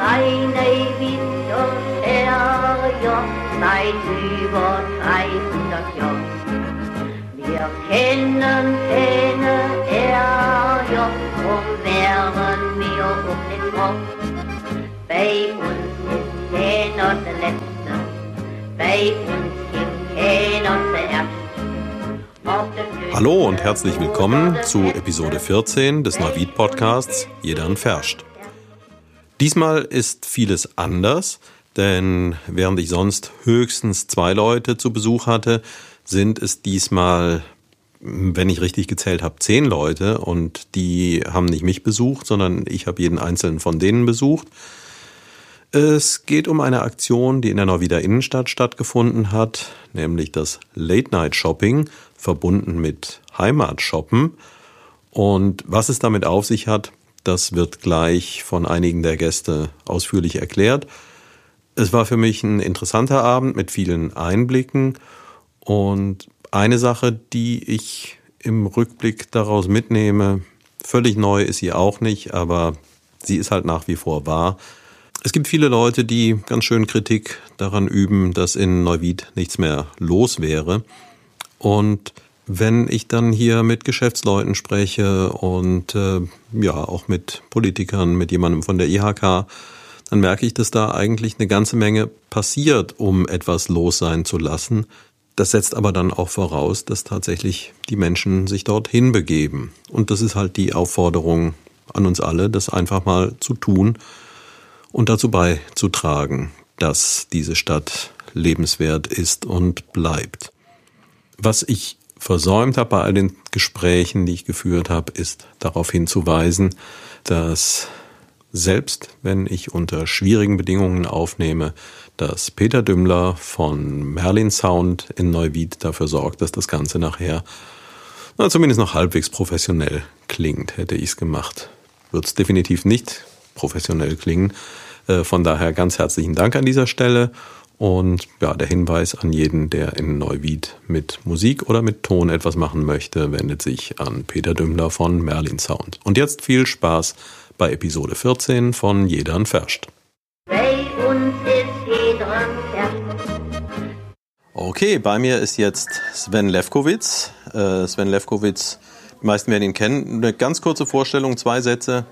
kleine Winterferien seit über 300 Jahren. Wir kennen keine Ärger, drum wären wir auch nicht froh. Bei uns ist keiner der Letzte, bei uns gibt keiner der Erste. Hallo und herzlich willkommen zu Episode 14 des Navid Podcasts Jeder Verscht. Diesmal ist vieles anders, denn während ich sonst höchstens zwei Leute zu Besuch hatte, sind es diesmal, wenn ich richtig gezählt habe, zehn Leute und die haben nicht mich besucht, sondern ich habe jeden einzelnen von denen besucht. Es geht um eine Aktion, die in der Neuwieder Innenstadt stattgefunden hat, nämlich das Late Night Shopping, verbunden mit Heimatshoppen. Und was es damit auf sich hat, das wird gleich von einigen der Gäste ausführlich erklärt. Es war für mich ein interessanter Abend mit vielen Einblicken und eine Sache, die ich im Rückblick daraus mitnehme, völlig neu ist sie auch nicht, aber sie ist halt nach wie vor wahr. Es gibt viele Leute, die ganz schön Kritik daran üben, dass in Neuwied nichts mehr los wäre. Und wenn ich dann hier mit Geschäftsleuten spreche und äh, ja auch mit Politikern, mit jemandem von der IHK, dann merke ich, dass da eigentlich eine ganze Menge passiert, um etwas los sein zu lassen. Das setzt aber dann auch voraus, dass tatsächlich die Menschen sich dorthin begeben. Und das ist halt die Aufforderung an uns alle, das einfach mal zu tun und dazu beizutragen, dass diese Stadt lebenswert ist und bleibt. Was ich versäumt habe bei all den Gesprächen, die ich geführt habe, ist darauf hinzuweisen, dass selbst wenn ich unter schwierigen Bedingungen aufnehme, dass Peter Dümmler von Merlin Sound in Neuwied dafür sorgt, dass das Ganze nachher na, zumindest noch halbwegs professionell klingt. Hätte ich es gemacht, wird es definitiv nicht professionell klingen. Äh, von daher ganz herzlichen Dank an dieser Stelle. Und ja, der Hinweis an jeden, der in Neuwied mit Musik oder mit Ton etwas machen möchte, wendet sich an Peter Dümmler von Merlin Sound. Und jetzt viel Spaß bei Episode 14 von Jedern Ferscht. Jedern Okay, bei mir ist jetzt Sven Lefkowitz. Äh, Sven Lefkowitz, die meisten werden ihn kennen. Eine ganz kurze Vorstellung, zwei Sätze.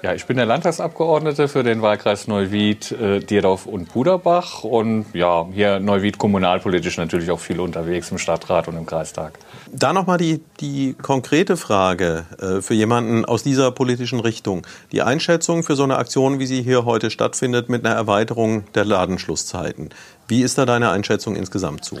Ja, ich bin der Landtagsabgeordnete für den Wahlkreis Neuwied, äh, Dierdorf und Puderbach und ja, hier Neuwied kommunalpolitisch natürlich auch viel unterwegs im Stadtrat und im Kreistag. Da nochmal die, die konkrete Frage äh, für jemanden aus dieser politischen Richtung. Die Einschätzung für so eine Aktion, wie sie hier heute stattfindet, mit einer Erweiterung der Ladenschlusszeiten. Wie ist da deine Einschätzung insgesamt zu?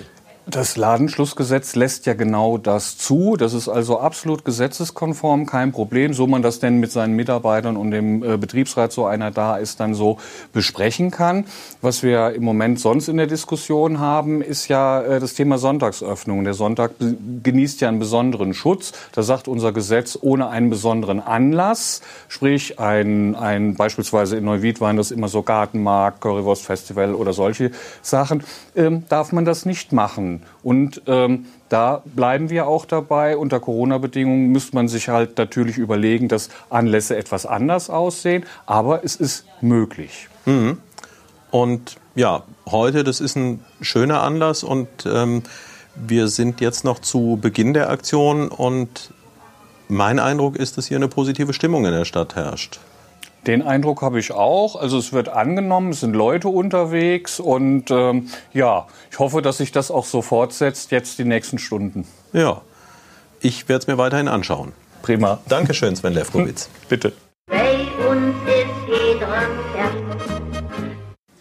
Das Ladenschlussgesetz lässt ja genau das zu. Das ist also absolut gesetzeskonform, kein Problem. So man das denn mit seinen Mitarbeitern und dem äh, Betriebsrat, so einer da ist, dann so besprechen kann. Was wir im Moment sonst in der Diskussion haben, ist ja äh, das Thema Sonntagsöffnung. Der Sonntag genießt ja einen besonderen Schutz. Da sagt unser Gesetz ohne einen besonderen Anlass, sprich ein, ein beispielsweise in Neuwied waren das immer so Gartenmarkt, Currywurst Festival oder solche Sachen, ähm, darf man das nicht machen. Und ähm, da bleiben wir auch dabei. Unter Corona-Bedingungen müsste man sich halt natürlich überlegen, dass Anlässe etwas anders aussehen. Aber es ist möglich. Mhm. Und ja, heute, das ist ein schöner Anlass und ähm, wir sind jetzt noch zu Beginn der Aktion und mein Eindruck ist, dass hier eine positive Stimmung in der Stadt herrscht. Den Eindruck habe ich auch. Also es wird angenommen, es sind Leute unterwegs und ähm, ja, ich hoffe, dass sich das auch so fortsetzt jetzt die nächsten Stunden. Ja, ich werde es mir weiterhin anschauen. Prima. Dankeschön, Sven Lefkowitz. Bitte.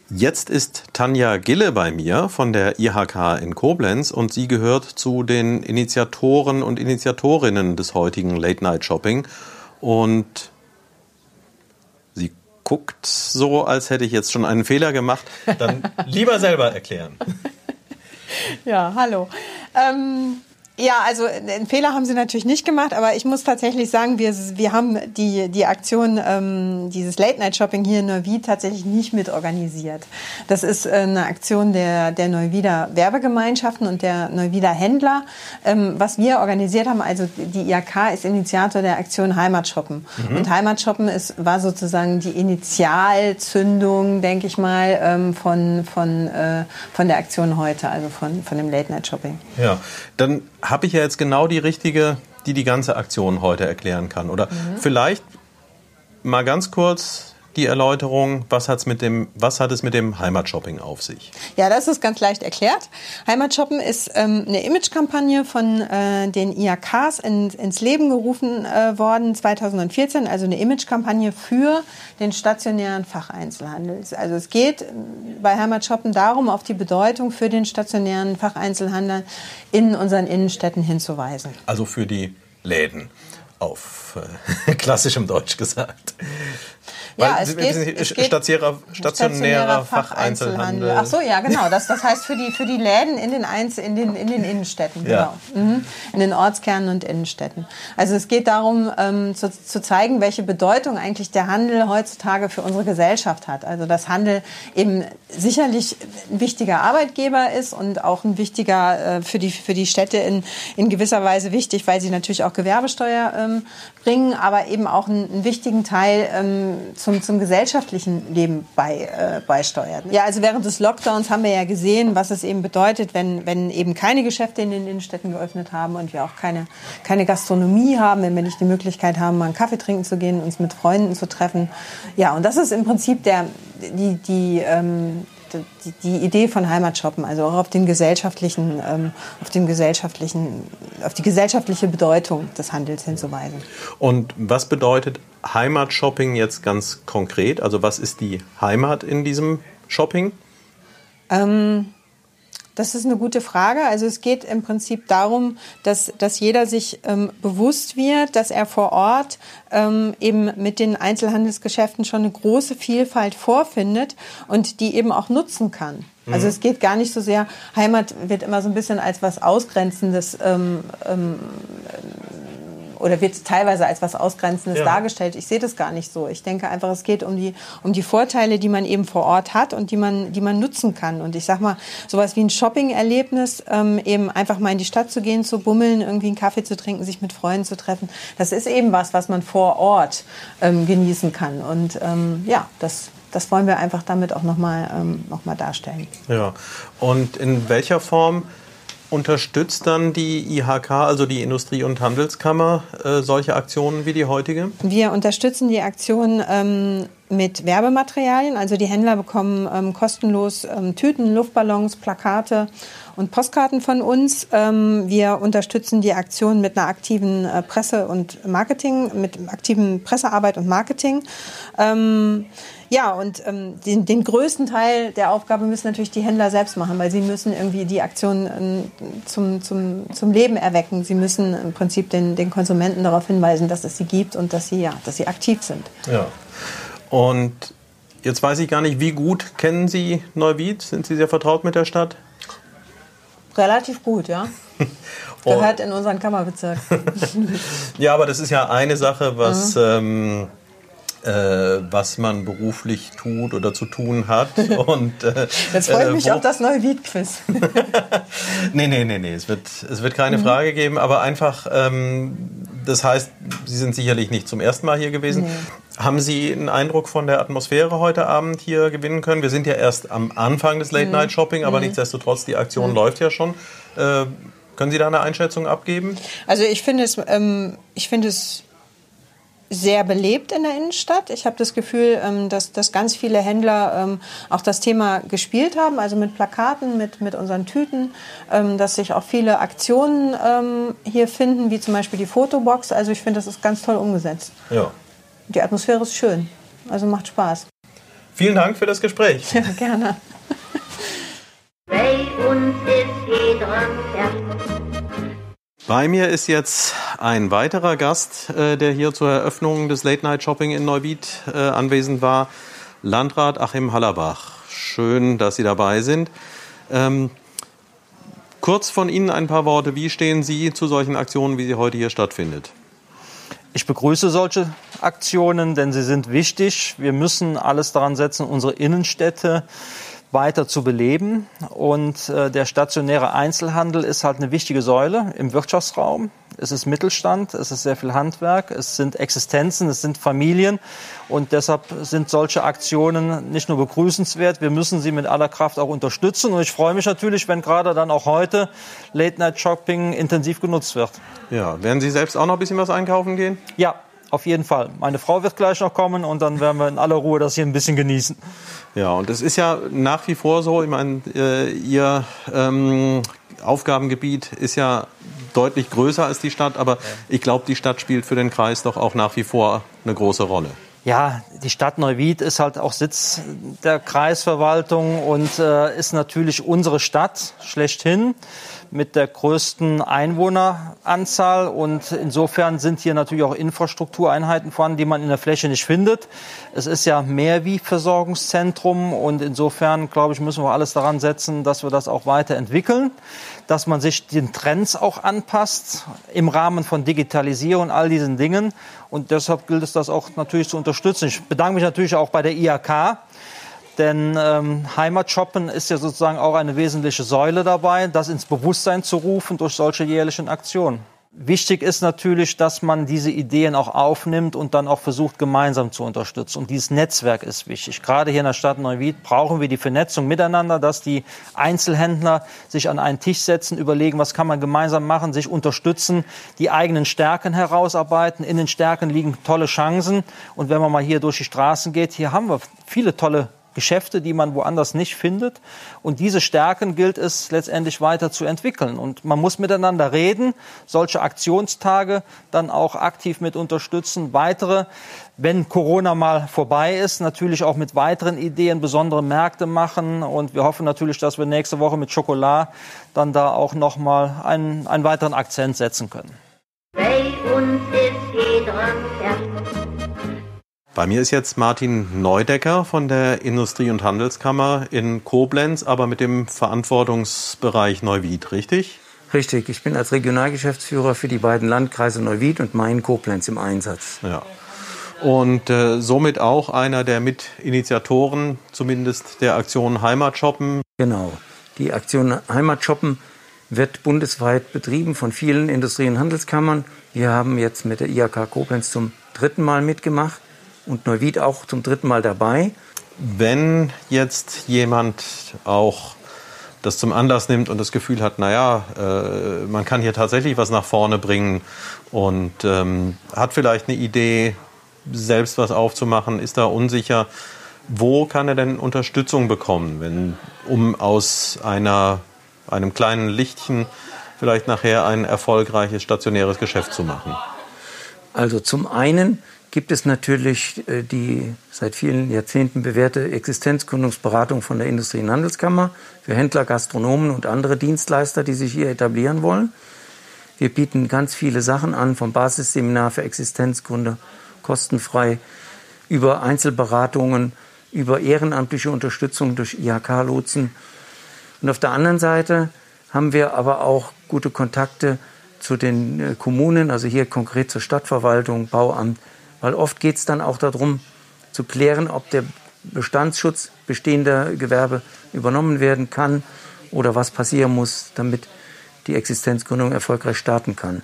Jetzt ist Tanja Gille bei mir von der IHK in Koblenz und sie gehört zu den Initiatoren und Initiatorinnen des heutigen Late Night Shopping. Und guckt so, als hätte ich jetzt schon einen Fehler gemacht, dann lieber selber erklären. Ja, hallo. Ähm, Ja, also einen Fehler haben sie natürlich nicht gemacht, aber ich muss tatsächlich sagen, wir, wir haben die, die Aktion, ähm, dieses Late-Night-Shopping hier in Neuwied tatsächlich nicht mit organisiert. Das ist äh, eine Aktion der, der Neuwieder Werbegemeinschaften und der Neuwieder Händler. Ähm, was wir organisiert haben, also die IAK ist Initiator der Aktion Heimatshoppen. Mhm. Und Heimatshoppen ist, war sozusagen die Initialzündung, denke ich mal, ähm, von, von, äh, von der Aktion heute, also von, von dem Late-Night-Shopping. Ja, dann habe ich ja jetzt genau die richtige, die die ganze Aktion heute erklären kann. Oder mhm. vielleicht mal ganz kurz die Erläuterung, was, hat's mit dem, was hat es mit dem Heimatshopping auf sich? Ja, das ist ganz leicht erklärt. Heimatshoppen ist ähm, eine Imagekampagne von äh, den IAKs in, ins Leben gerufen äh, worden 2014, also eine Imagekampagne für den stationären Facheinzelhandel. Also es geht ähm, bei Heimatshoppen darum, auf die Bedeutung für den stationären Facheinzelhandel in unseren Innenstädten hinzuweisen. Also für die Läden auf äh, klassischem Deutsch gesagt. Ja, es geht, es geht stationärer, stationärer Facheinzelhandel. Ach so, ja, genau. Das, das heißt für die, für die Läden in den, Einzel, in den, in den Innenstädten, ja. genau. Mhm. In den Ortskernen und Innenstädten. Also es geht darum, ähm, zu, zu zeigen, welche Bedeutung eigentlich der Handel heutzutage für unsere Gesellschaft hat. Also dass Handel eben sicherlich ein wichtiger Arbeitgeber ist und auch ein wichtiger äh, für, die, für die Städte in, in gewisser Weise wichtig, weil sie natürlich auch Gewerbesteuer ähm, bringen, aber eben auch einen, einen wichtigen Teil ähm, zum, zum gesellschaftlichen Leben bei, äh, beisteuert. Ja, also während des Lockdowns haben wir ja gesehen, was es eben bedeutet, wenn, wenn eben keine Geschäfte in den Innenstädten geöffnet haben und wir auch keine, keine Gastronomie haben, wenn wir nicht die Möglichkeit haben, mal einen Kaffee trinken zu gehen, uns mit Freunden zu treffen. Ja, und das ist im Prinzip der, die, die ähm, die, die Idee von Heimatshoppen, also auch auf den gesellschaftlichen, ähm, auf den gesellschaftlichen, auf die gesellschaftliche Bedeutung des Handels hinzuweisen. Und was bedeutet Heimatshopping jetzt ganz konkret? Also was ist die Heimat in diesem Shopping? Ähm, das ist eine gute Frage. Also es geht im Prinzip darum, dass, dass jeder sich ähm, bewusst wird, dass er vor Ort ähm, eben mit den Einzelhandelsgeschäften schon eine große Vielfalt vorfindet und die eben auch nutzen kann. Also mhm. es geht gar nicht so sehr, Heimat wird immer so ein bisschen als was Ausgrenzendes ähm, ähm, oder wird teilweise als was Ausgrenzendes ja. dargestellt. Ich sehe das gar nicht so. Ich denke einfach, es geht um die, um die Vorteile, die man eben vor Ort hat und die man, die man nutzen kann. Und ich sag mal, sowas wie ein Shopping-Erlebnis, ähm, eben einfach mal in die Stadt zu gehen, zu bummeln, irgendwie einen Kaffee zu trinken, sich mit Freunden zu treffen, das ist eben was, was man vor Ort ähm, genießen kann. Und ähm, ja, das, das wollen wir einfach damit auch nochmal ähm, noch darstellen. Ja, und in welcher Form Unterstützt dann die IHK, also die Industrie- und Handelskammer, äh, solche Aktionen wie die heutige? Wir unterstützen die Aktion ähm, mit Werbematerialien. Also die Händler bekommen ähm, kostenlos ähm, Tüten, Luftballons, Plakate und Postkarten von uns. Ähm, wir unterstützen die Aktion mit einer aktiven äh, Presse- und Marketing, mit aktiven Pressearbeit und Marketing. Ähm, ja, und ähm, den, den größten Teil der Aufgabe müssen natürlich die Händler selbst machen, weil sie müssen irgendwie die Aktion ähm, zum, zum, zum Leben erwecken. Sie müssen im Prinzip den, den Konsumenten darauf hinweisen, dass es sie gibt und dass sie, ja, dass sie aktiv sind. Ja. Und jetzt weiß ich gar nicht, wie gut kennen Sie Neuwied? Sind Sie sehr vertraut mit der Stadt? Relativ gut, ja. Gehört in unseren Kammerbezirk. ja, aber das ist ja eine Sache, was... Mhm. Ähm, äh, was man beruflich tut oder zu tun hat. Und, äh, Jetzt freue ich mich äh, auf das neue Liedquiz. nee, nee, nee, nee. Es wird, es wird keine mhm. Frage geben, aber einfach, ähm, das heißt, Sie sind sicherlich nicht zum ersten Mal hier gewesen. Nee. Haben Sie einen Eindruck von der Atmosphäre heute Abend hier gewinnen können? Wir sind ja erst am Anfang des Late-Night-Shopping, mhm. aber mhm. nichtsdestotrotz, die Aktion mhm. läuft ja schon. Äh, können Sie da eine Einschätzung abgeben? Also ich finde es, ähm, ich finde es sehr belebt in der Innenstadt. Ich habe das Gefühl, ähm, dass, dass ganz viele Händler ähm, auch das Thema gespielt haben, also mit Plakaten, mit, mit unseren Tüten, ähm, dass sich auch viele Aktionen hier finden, wie zum Beispiel die Fotobox. Also ich finde, das ist ganz toll umgesetzt. Ja. Die Atmosphäre ist schön, also macht Spaß. Vielen Dank für das Gespräch. Ja, gerne. Bei uns ist jeder bei mir ist jetzt ein weiterer Gast, äh, der hier zur Eröffnung des Late Night Shopping in Neuwied äh, anwesend war, Landrat Achim Hallerbach. Schön, dass Sie dabei sind. Ähm, kurz von Ihnen ein paar Worte. Wie stehen Sie zu solchen Aktionen, wie sie heute hier stattfindet? Ich begrüße solche Aktionen, denn sie sind wichtig. Wir müssen alles daran setzen, unsere Innenstädte weiter zu beleben. Und äh, der stationäre Einzelhandel ist halt eine wichtige Säule im Wirtschaftsraum. Es ist Mittelstand, es ist sehr viel Handwerk, es sind Existenzen, es sind Familien. Und deshalb sind solche Aktionen nicht nur begrüßenswert, wir müssen sie mit aller Kraft auch unterstützen. Und ich freue mich natürlich, wenn gerade dann auch heute Late-Night-Shopping intensiv genutzt wird. Ja, werden Sie selbst auch noch ein bisschen was einkaufen gehen? Ja, auf jeden Fall. Meine Frau wird gleich noch kommen und dann werden wir in aller Ruhe das hier ein bisschen genießen. Ja, und es ist ja nach wie vor so, ich meine, äh, Ihr ähm, Aufgabengebiet ist ja deutlich größer als die Stadt, aber ich glaube, die Stadt spielt für den Kreis doch auch nach wie vor eine große Rolle. Ja, die Stadt Neuwied ist halt auch Sitz der Kreisverwaltung und äh, ist natürlich unsere Stadt schlechthin mit der größten Einwohneranzahl. Und insofern sind hier natürlich auch Infrastruktureinheiten vorhanden, die man in der Fläche nicht findet. Es ist ja mehr wie Versorgungszentrum und insofern, glaube ich, müssen wir alles daran setzen, dass wir das auch weiterentwickeln, dass man sich den Trends auch anpasst im Rahmen von Digitalisierung und all diesen Dingen. Und deshalb gilt es, das auch natürlich zu unterstützen. Ich bedanke mich natürlich auch bei der IHK, denn ähm, Heimatshoppen ist ja sozusagen auch eine wesentliche Säule dabei, das ins Bewusstsein zu rufen durch solche jährlichen Aktionen. Wichtig ist natürlich, dass man diese Ideen auch aufnimmt und dann auch versucht, gemeinsam zu unterstützen. Und dieses Netzwerk ist wichtig. Gerade hier in der Stadt Neuwied brauchen wir die Vernetzung miteinander, dass die Einzelhändler sich an einen Tisch setzen, überlegen, was kann man gemeinsam machen, sich unterstützen, die eigenen Stärken herausarbeiten. In den Stärken liegen tolle Chancen. Und wenn man mal hier durch die Straßen geht, hier haben wir viele tolle Geschäfte, die man woanders nicht findet. Und diese Stärken gilt es letztendlich weiter zu entwickeln. Und man muss miteinander reden, solche Aktionstage dann auch aktiv mit unterstützen. Weitere, wenn Corona mal vorbei ist, natürlich auch mit weiteren Ideen besondere Märkte machen. Und wir hoffen natürlich, dass wir nächste Woche mit Schokolade dann da auch nochmal einen, einen weiteren Akzent setzen können. Bei mir ist jetzt Martin Neudecker von der Industrie- und Handelskammer in Koblenz, aber mit dem Verantwortungsbereich Neuwied, richtig? Richtig, ich bin als Regionalgeschäftsführer für die beiden Landkreise Neuwied und Main-Koblenz im Einsatz. Ja. Und äh, somit auch einer der Mitinitiatoren, zumindest der Aktion Heimatshoppen. Genau. Die Aktion Heimatshoppen wird bundesweit betrieben von vielen Industrie- und Handelskammern. Wir haben jetzt mit der IHK Koblenz zum dritten Mal mitgemacht und Neuwied auch zum dritten Mal dabei. Wenn jetzt jemand auch das zum Anlass nimmt und das Gefühl hat, naja, äh, man kann hier tatsächlich was nach vorne bringen und ähm, hat vielleicht eine Idee, selbst was aufzumachen, ist da unsicher, wo kann er denn Unterstützung bekommen, wenn, um aus einer, einem kleinen Lichtchen vielleicht nachher ein erfolgreiches stationäres Geschäft zu machen? Also zum einen gibt es natürlich äh, die seit vielen Jahrzehnten bewährte Existenzgründungsberatung von der Industrie- und Handelskammer für Händler, Gastronomen und andere Dienstleister, die sich hier etablieren wollen. Wir bieten ganz viele Sachen an, vom Basisseminar für Existenzgründer, kostenfrei, über Einzelberatungen, über ehrenamtliche Unterstützung durch IHK-Lotsen. Und auf der anderen Seite haben wir aber auch gute Kontakte zu den äh, Kommunen, also hier konkret zur Stadtverwaltung, Bauamt, weil oft geht es dann auch darum, zu klären, ob der Bestandsschutz bestehender Gewerbe übernommen werden kann oder was passieren muss, damit die Existenzgründung erfolgreich starten kann.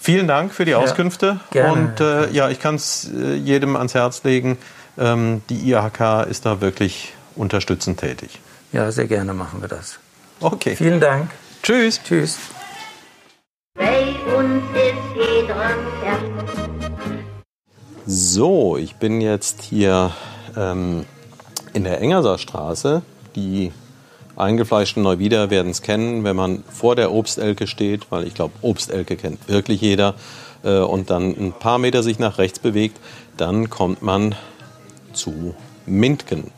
Vielen Dank für die Auskünfte. Ja, und äh, ja, ich kann es äh, jedem ans Herz legen. Ähm, die IHK ist da wirklich unterstützend tätig. Ja, sehr gerne machen wir das. Okay. Vielen Dank. Tschüss. Tschüss. So, ich bin jetzt hier ähm, in der Engerser Straße. Die eingefleischten Neuwieder werden es kennen, wenn man vor der Obstelke steht, weil ich glaube, Obstelke kennt wirklich jeder, äh, und dann ein paar Meter sich nach rechts bewegt, dann kommt man zu Mintgen.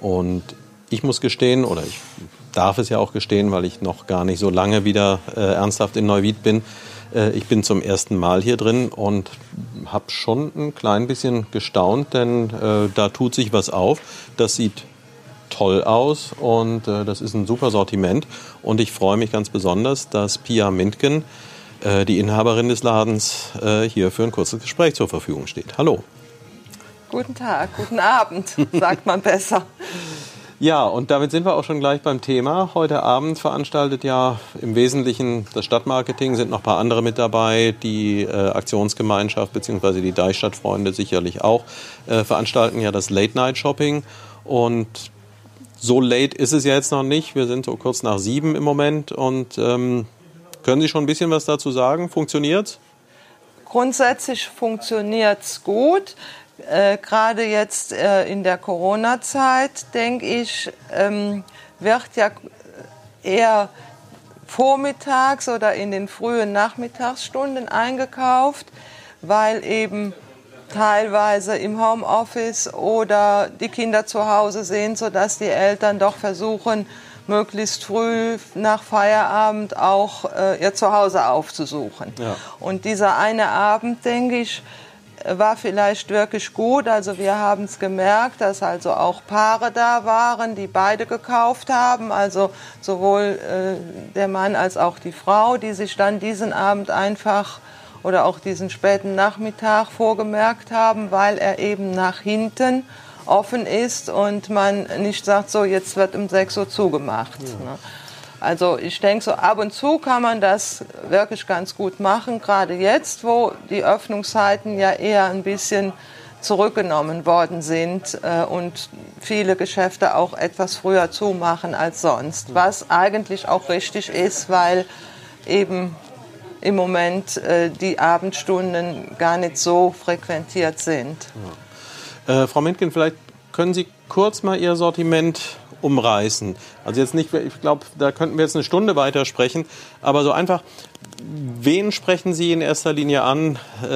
Und ich muss gestehen, oder ich darf es ja auch gestehen, weil ich noch gar nicht so lange wieder äh, ernsthaft in Neuwied bin, äh, ich bin zum ersten Mal hier drin und habe schon ein klein bisschen gestaunt, denn äh, da tut sich was auf. Das sieht toll aus und äh, das ist ein super Sortiment. Und ich freue mich ganz besonders, dass Pia Mintgen, äh, die Inhaberin des Ladens, äh, hier für ein kurzes Gespräch zur Verfügung steht. Hallo. Guten Tag, guten Abend, sagt man besser. Ja, und damit sind wir auch schon gleich beim Thema. Heute Abend veranstaltet ja im Wesentlichen das Stadtmarketing, sind noch ein paar andere mit dabei, die äh, Aktionsgemeinschaft bzw. die Deichstadtfreunde sicherlich auch, äh, veranstalten ja das Late-Night-Shopping. Und so late ist es ja jetzt noch nicht. Wir sind so kurz nach sieben im Moment. Und ähm, können Sie schon ein bisschen was dazu sagen? Funktioniert's? Grundsätzlich funktioniert es gut. Äh, Gerade jetzt äh, in der Corona-Zeit, denke ich, ähm, wird ja eher vormittags oder in den frühen Nachmittagsstunden eingekauft, weil eben teilweise im Homeoffice oder die Kinder zu Hause sind, sodass die Eltern doch versuchen, möglichst früh nach Feierabend auch äh, ihr Zuhause aufzusuchen. Ja. Und dieser eine Abend, denke ich, war vielleicht wirklich gut. Also wir haben es gemerkt, dass also auch Paare da waren, die beide gekauft haben. Also sowohl äh, der Mann als auch die Frau, die sich dann diesen Abend einfach oder auch diesen späten Nachmittag vorgemerkt haben, weil er eben nach hinten offen ist und man nicht sagt, so jetzt wird um 6 Uhr zugemacht. Ne? Also ich denke, so ab und zu kann man das wirklich ganz gut machen, gerade jetzt, wo die Öffnungszeiten ja eher ein bisschen zurückgenommen worden sind äh, und viele Geschäfte auch etwas früher zumachen als sonst, was eigentlich auch richtig ist, weil eben im Moment äh, die Abendstunden gar nicht so frequentiert sind. Äh, Frau Mintgen, vielleicht können Sie kurz mal Ihr Sortiment umreißen. Also jetzt nicht, ich glaube, da könnten wir jetzt eine Stunde weitersprechen, aber so einfach, wen sprechen Sie in erster Linie an? Äh,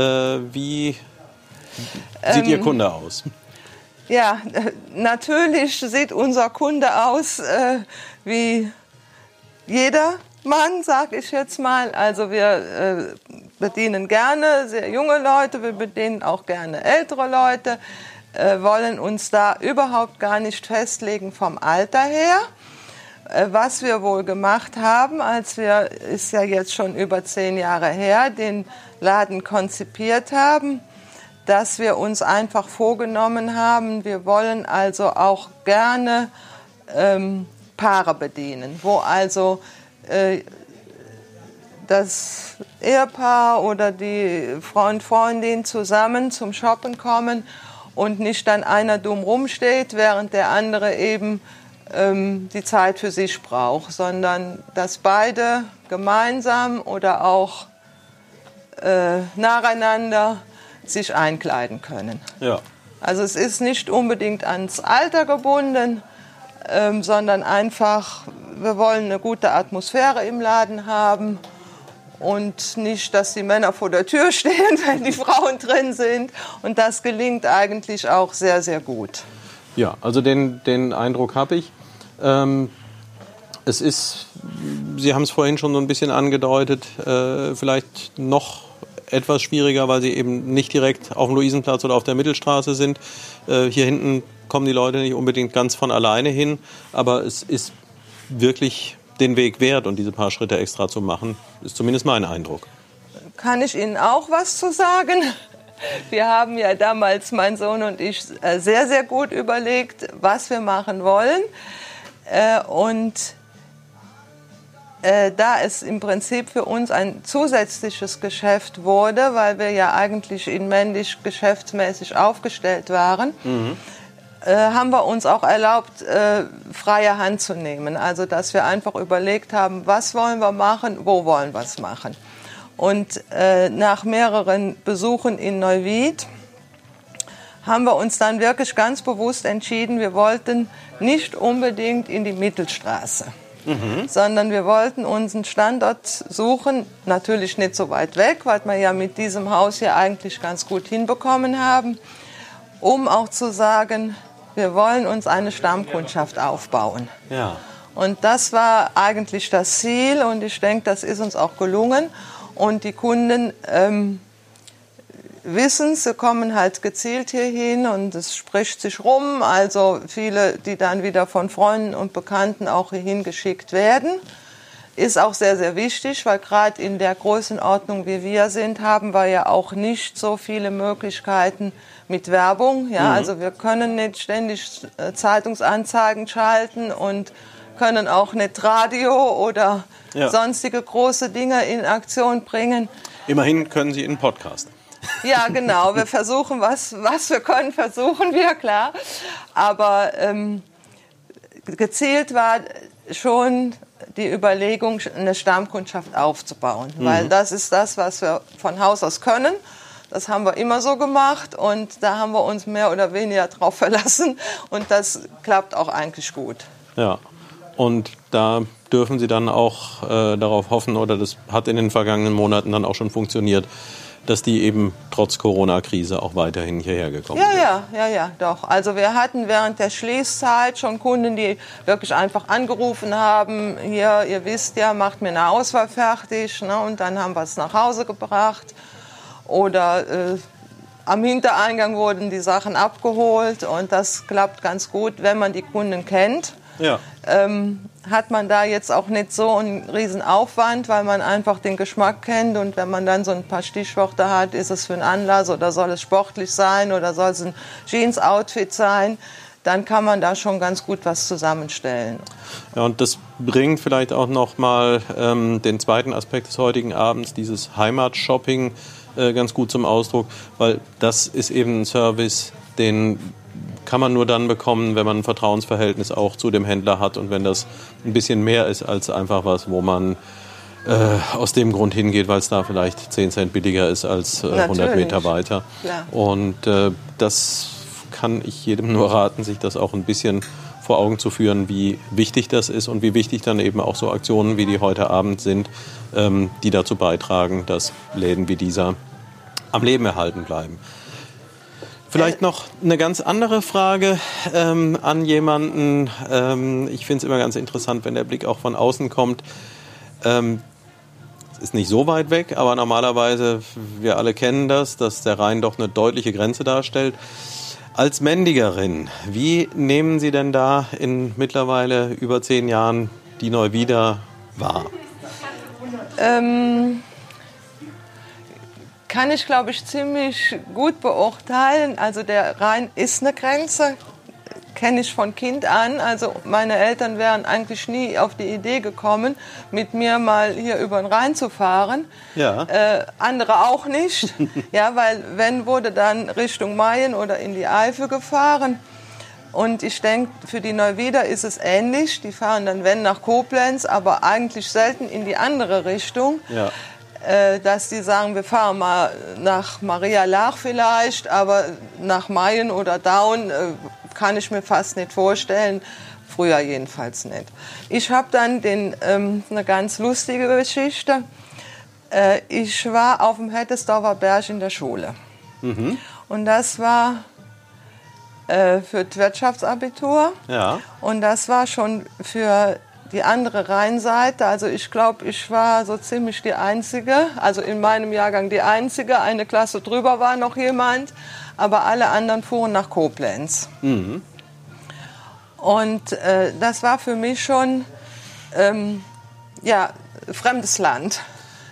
wie sieht Ihr Kunde aus? Ja, natürlich sieht unser Kunde aus äh, wie jeder Mann, sag ich jetzt mal. Also wir äh, bedienen gerne sehr junge Leute, wir bedienen auch gerne ältere Leute, äh, wollen uns da überhaupt gar nicht festlegen vom Alter her. Äh, was wir wohl gemacht haben, als wir, ist ja jetzt schon über zehn Jahre her, den Laden konzipiert haben, dass wir uns einfach vorgenommen haben, wir wollen also auch gerne ähm, Paare bedienen, wo also äh, das Ehepaar oder die Freund, Freundin zusammen zum Shoppen kommen und nicht dann einer dumm rumsteht, während der andere eben ähm, die Zeit für sich braucht, sondern dass beide gemeinsam oder auch äh, nacheinander sich einkleiden können. Ja. Also es ist nicht unbedingt ans Alter gebunden, ähm, sondern einfach, wir wollen eine gute Atmosphäre im Laden haben und nicht, dass die Männer vor der Tür stehen, wenn die Frauen drin sind. Und das gelingt eigentlich auch sehr, sehr gut. Ja, also den, den Eindruck habe ich. Ähm, es ist, Sie haben es vorhin schon so ein bisschen angedeutet, äh, vielleicht noch etwas schwieriger, weil Sie eben nicht direkt auf dem Luisenplatz oder auf der Mittelstraße sind. Äh, hier hinten kommen die Leute nicht unbedingt ganz von alleine hin, aber es ist wirklich den Weg wert und diese paar Schritte extra zu machen, ist zumindest mein Eindruck. Kann ich Ihnen auch was zu sagen? Wir haben ja damals, mein Sohn und ich, äh, sehr, sehr gut überlegt, was wir machen wollen. Äh, und äh, da es im Prinzip für uns ein zusätzliches Geschäft wurde, weil wir ja eigentlich inwendig geschäftsmäßig aufgestellt waren, mhm. Äh, haben wir uns auch erlaubt, äh, freie Hand zu nehmen. Also dass wir einfach überlegt haben, was wollen wir machen, wo wollen wir es machen. Und äh, nach mehreren Besuchen in Neuwied haben wir uns dann wirklich ganz bewusst entschieden, wir wollten nicht unbedingt in die Mittelstraße. Mhm. sondern wir wollten uns einen Standort suchen, natürlich nicht so weit weg, weil wir ja mit diesem Haus hier eigentlich ganz gut hinbekommen haben, um auch zu sagen, wir wollen uns eine Stammkundschaft aufbauen. Ja. Und das war eigentlich das Ziel und ich denke, das ist uns auch gelungen. Und die Kunden ähm, wissen, sie kommen halt gezielt hierhin und es spricht sich rum. Also viele, die dann wieder von Freunden und Bekannten auch hierhin geschickt werden. Ist auch sehr, sehr wichtig, weil gerade in der Größenordnung, wie wir sind, haben wir ja auch nicht so viele Möglichkeiten mit Werbung. Ja, mhm. also wir können nicht ständig äh, Zeitungsanzeigen schalten und können auch nicht Radio oder ja. sonstige große Dinge in Aktion bringen. Immerhin können Sie in Podcast. Ja, genau. Wir versuchen, was, was wir können, versuchen wir, klar. Aber ähm, gezielt war schon die Überlegung, eine Stammkundschaft aufzubauen. Mhm. Weil das ist das, was wir von Haus aus können. Das haben wir immer so gemacht und da haben wir uns mehr oder weniger drauf verlassen und das klappt auch eigentlich gut. Ja, und da dürfen Sie dann auch äh, darauf hoffen, oder das hat in den vergangenen Monaten dann auch schon funktioniert, dass die eben trotz Corona-Krise auch weiterhin hierher gekommen sind. Ja, ja, ja, ja, doch. Also wir hatten während der Schließzeit schon Kunden, die wirklich einfach angerufen haben, hier, ihr wisst ja, macht mir eine Auswahl fertig. Ne? Und dann haben wir es nach Hause gebracht. Oder äh, am Hintereingang wurden die Sachen abgeholt. Und das klappt ganz gut, wenn man die Kunden kennt. Ja. Ähm, hat man da jetzt auch nicht so einen riesen Aufwand, weil man einfach den Geschmack kennt und wenn man dann so ein paar Stichworte hat, ist es für einen Anlass oder soll es sportlich sein oder soll es ein Jeans-Outfit sein, dann kann man da schon ganz gut was zusammenstellen. Ja, und das bringt vielleicht auch noch mal ähm, den zweiten Aspekt des heutigen Abends, dieses Heimatshopping, äh, ganz gut zum Ausdruck, weil das ist eben ein Service, den kann man nur dann bekommen, wenn man ein Vertrauensverhältnis auch zu dem Händler hat und wenn das ein bisschen mehr ist als einfach was, wo man äh, aus dem Grund hingeht, weil es da vielleicht 10 Cent billiger ist als äh, 100 Meter weiter. Klar. Und äh, das kann ich jedem nur raten, sich das auch ein bisschen vor Augen zu führen, wie wichtig das ist und wie wichtig dann eben auch so Aktionen wie die heute Abend sind, ähm, die dazu beitragen, dass Läden wie dieser am Leben erhalten bleiben. Vielleicht noch eine ganz andere Frage ähm, an jemanden. Ähm, ich finde es immer ganz interessant, wenn der Blick auch von außen kommt. Ähm, es ist nicht so weit weg, aber normalerweise, wir alle kennen das, dass der Rhein doch eine deutliche Grenze darstellt. Als Mendigerin, wie nehmen Sie denn da in mittlerweile über zehn Jahren die Neuwieder wahr? Ähm, kann ich, glaube ich, ziemlich gut beurteilen. Also der Rhein ist eine Grenze, kenne ich von Kind an. Also meine Eltern wären eigentlich nie auf die Idee gekommen, mit mir mal hier über den Rhein zu fahren. Ja. Äh, andere auch nicht. ja, weil wenn wurde dann Richtung Mayen oder in die Eifel gefahren. Und ich denke, für die Neuwieder ist es ähnlich. Die fahren dann, wenn, nach Koblenz, aber eigentlich selten in die andere Richtung. Ja. Äh, dass die sagen, wir fahren mal nach Maria Lach vielleicht, aber nach Mayen oder Daun äh, kann ich mir fast nicht vorstellen. Früher jedenfalls nicht. Ich habe dann den, ähm, eine ganz lustige Geschichte. Äh, ich war auf dem Hettesdorfer Berg in der Schule. Mhm. Und das war äh, für das Wirtschaftsabitur. Ja. Und das war schon für die andere Rheinseite. Also ich glaube, ich war so ziemlich die Einzige, also in meinem Jahrgang die Einzige. Eine Klasse drüber war noch jemand, aber alle anderen fuhren nach Koblenz. Mhm. Und äh, das war für mich schon ähm, ja, fremdes Land,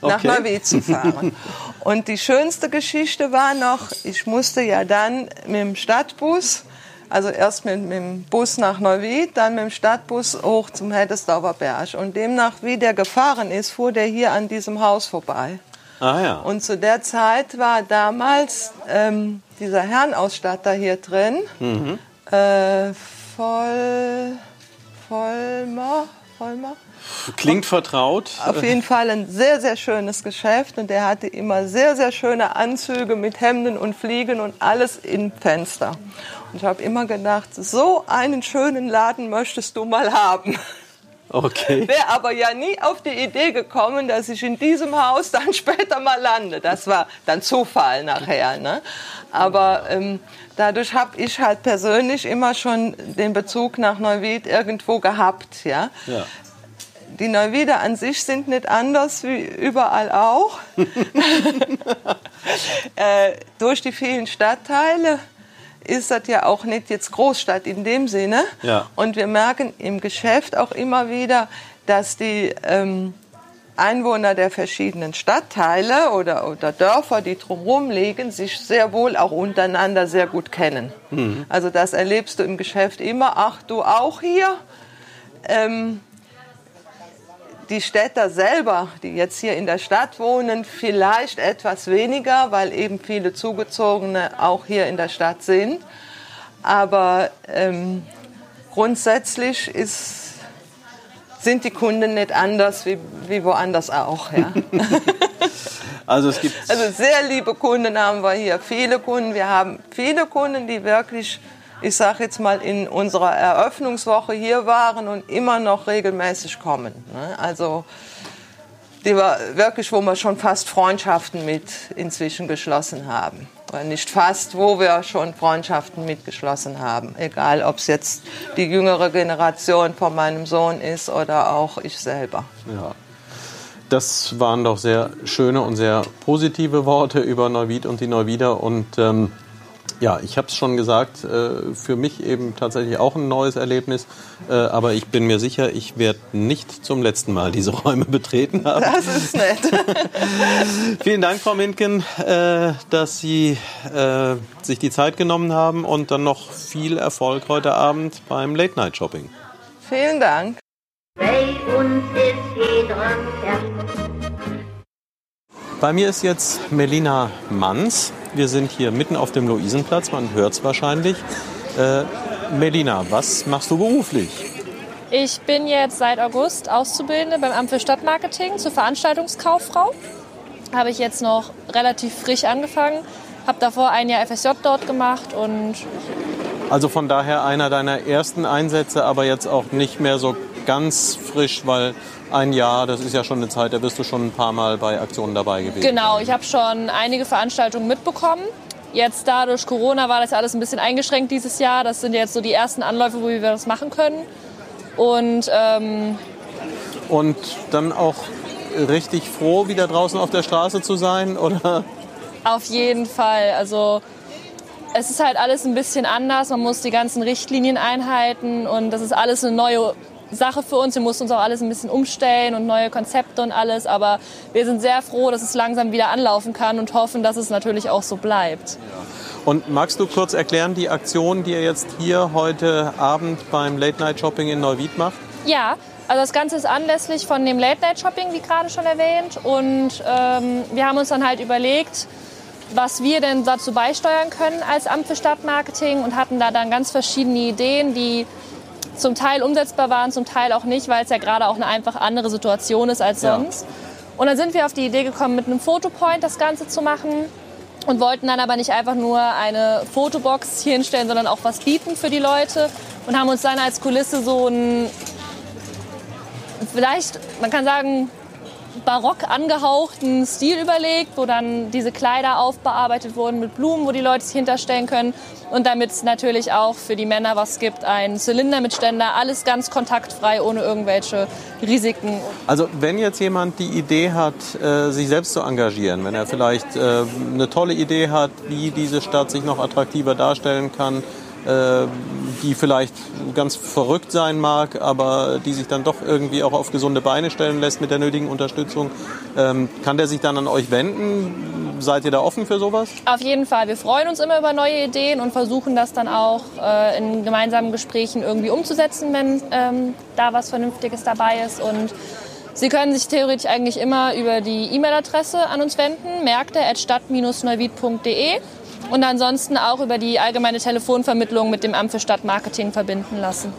okay. nach Neuwied zu fahren. Und die schönste Geschichte war noch, ich musste ja dann mit dem Stadtbus also erst mit, mit, dem Bus nach Neuwied, dann mit dem Stadtbus hoch zum Heddesdorfer Berg. Und demnach, wie der gefahren ist, fuhr der hier an diesem Haus vorbei. Ah, ja. Und zu der Zeit war damals ähm, dieser Herrenausstatter hier drin. Mhm. Äh, voll, Vollmer, Vollmer. Klingt vertraut. Auf jeden Fall ein sehr, sehr schönes Geschäft und der hatte immer sehr, sehr schöne Anzüge mit Hemden und Fliegen und alles in Fenster. Und ich habe immer gedacht, so einen schönen Laden möchtest du mal haben. Okay. Wäre aber ja nie auf die Idee gekommen, dass ich in diesem Haus dann später mal lande. Das war dann Zufall nachher. Ne? Aber ähm, dadurch habe ich halt persönlich immer schon den Bezug nach Neuwied irgendwo gehabt. Ja? ja. Die Neuwieder an sich sind nicht anders wie überall auch. äh, durch die vielen Stadtteile ist das ja auch nicht jetzt Großstadt in dem Sinne. Ja. Und wir merken im Geschäft auch immer wieder, dass die ähm, Einwohner der verschiedenen Stadtteile oder, oder Dörfer, die drumherum liegen, sich sehr wohl auch untereinander sehr gut kennen. Mhm. Also das erlebst du im Geschäft immer. Ach, du auch hier? Ähm, die Städter selber, die jetzt hier in der Stadt wohnen, vielleicht etwas weniger, weil eben viele Zugezogene auch hier in der Stadt sind. Aber ähm, grundsätzlich ist, sind die Kunden nicht anders wie, wie woanders auch. Ja. Also es gibt Also sehr liebe Kunden haben wir hier, viele Kunden. Wir haben viele Kunden, die wirklich, ich sage jetzt mal, in unserer Eröffnungswoche hier waren und immer noch regelmäßig kommen. ne? Also die wir wirklich, wo wir schon fast Freundschaften mit inzwischen geschlossen haben. Oder nicht fast, wo wir schon Freundschaften mitgeschlossen haben. Egal, ob es jetzt die jüngere Generation von meinem Sohn ist oder auch ich selber. Ja. Das waren doch sehr schöne und sehr positive Worte über Neuwied und die Neuwieder. Und ähm, ja, ich habe es schon gesagt, äh, für mich eben tatsächlich auch ein neues Erlebnis. Äh, aber ich bin mir sicher, ich werde nicht zum letzten Mal diese Räume betreten haben. Das ist nett. Vielen Dank, Frau Minken, äh, dass Sie äh, sich die Zeit genommen haben und dann noch viel Erfolg heute Abend beim Late Night Shopping. Vielen Dank. Bei uns ist jeder Herr. Bei mir ist jetzt Melina Manns. Wir sind hier mitten auf dem Luisenplatz, man hört es wahrscheinlich. Äh, Melina, was machst du beruflich? Ich bin jetzt seit August Auszubildende beim Amt für Stadtmarketing zur Veranstaltungskauffrau. Habe ich jetzt noch relativ frisch angefangen. Habe davor ein Jahr FSJ dort gemacht und Also von daher einer deiner ersten Einsätze, aber jetzt auch nicht mehr so ganz frisch, weil ein Jahr, das ist ja schon eine Zeit, da bist du schon ein paar Mal bei Aktionen dabei gewesen. genau, ich habe schon einige Veranstaltungen mitbekommen. Jetzt da durch Corona war das ja alles ein bisschen eingeschränkt dieses Jahr. Das sind jetzt so die ersten Anläufe, wo wir das machen können. Und ähm, Und dann auch richtig froh, wieder draußen auf der Straße zu sein, oder? Auf jeden Fall. Also es ist halt alles ein bisschen anders. Man muss die ganzen Richtlinien einhalten und das ist alles eine neue Sache für uns. Wir mussten uns auch alles ein bisschen umstellen und neue Konzepte und alles. Aber wir sind sehr froh, dass es langsam wieder anlaufen kann und hoffen, dass es natürlich auch so bleibt. Und magst du kurz erklären, die Aktion, die ihr jetzt hier heute Abend beim Late Night Shopping in Neuwied macht? Ja, also das Ganze ist anlässlich von dem Late Night Shopping, wie gerade schon erwähnt. Und ähm, wir haben uns dann halt überlegt, was wir denn dazu beisteuern können als Amt für Stadtmarketing und hatten da dann ganz verschiedene Ideen, die zum Teil umsetzbar waren, zum Teil auch nicht, weil es ja gerade auch eine einfach andere Situation ist als Ja. sonst. Und dann sind wir auf die Idee gekommen, mit einem Fotopoint das Ganze zu machen und wollten dann aber nicht einfach nur eine Fotobox hier hinstellen, sondern auch was bieten für die Leute und haben uns dann als Kulisse so ein, vielleicht, man kann sagen, barock angehauchten Stil überlegt, wo dann diese Kleider aufbearbeitet wurden mit Blumen, wo die Leute sich hinterstellen können. Und damit es natürlich auch für die Männer was gibt, ein Zylinder mit Ständer, alles ganz kontaktfrei, ohne irgendwelche Risiken. Also wenn jetzt jemand die Idee hat, äh, sich selbst zu engagieren, wenn er vielleicht äh, eine tolle Idee hat, wie diese Stadt sich noch attraktiver darstellen kann, die vielleicht ganz verrückt sein mag, aber die sich dann doch irgendwie auch auf gesunde Beine stellen lässt mit der nötigen Unterstützung, ähm, kann der sich dann an euch wenden? Seid ihr da offen für sowas? Auf jeden Fall. Wir freuen uns immer über neue Ideen und versuchen das dann auch äh, in gemeinsamen Gesprächen irgendwie umzusetzen, wenn ähm, da was Vernünftiges dabei ist. Und Sie können sich theoretisch eigentlich immer über die E-Mail-Adresse an uns wenden, märkte.stadt-neuwied.de und ansonsten auch über die allgemeine Telefonvermittlung mit dem Amt für Stadtmarketing verbinden lassen.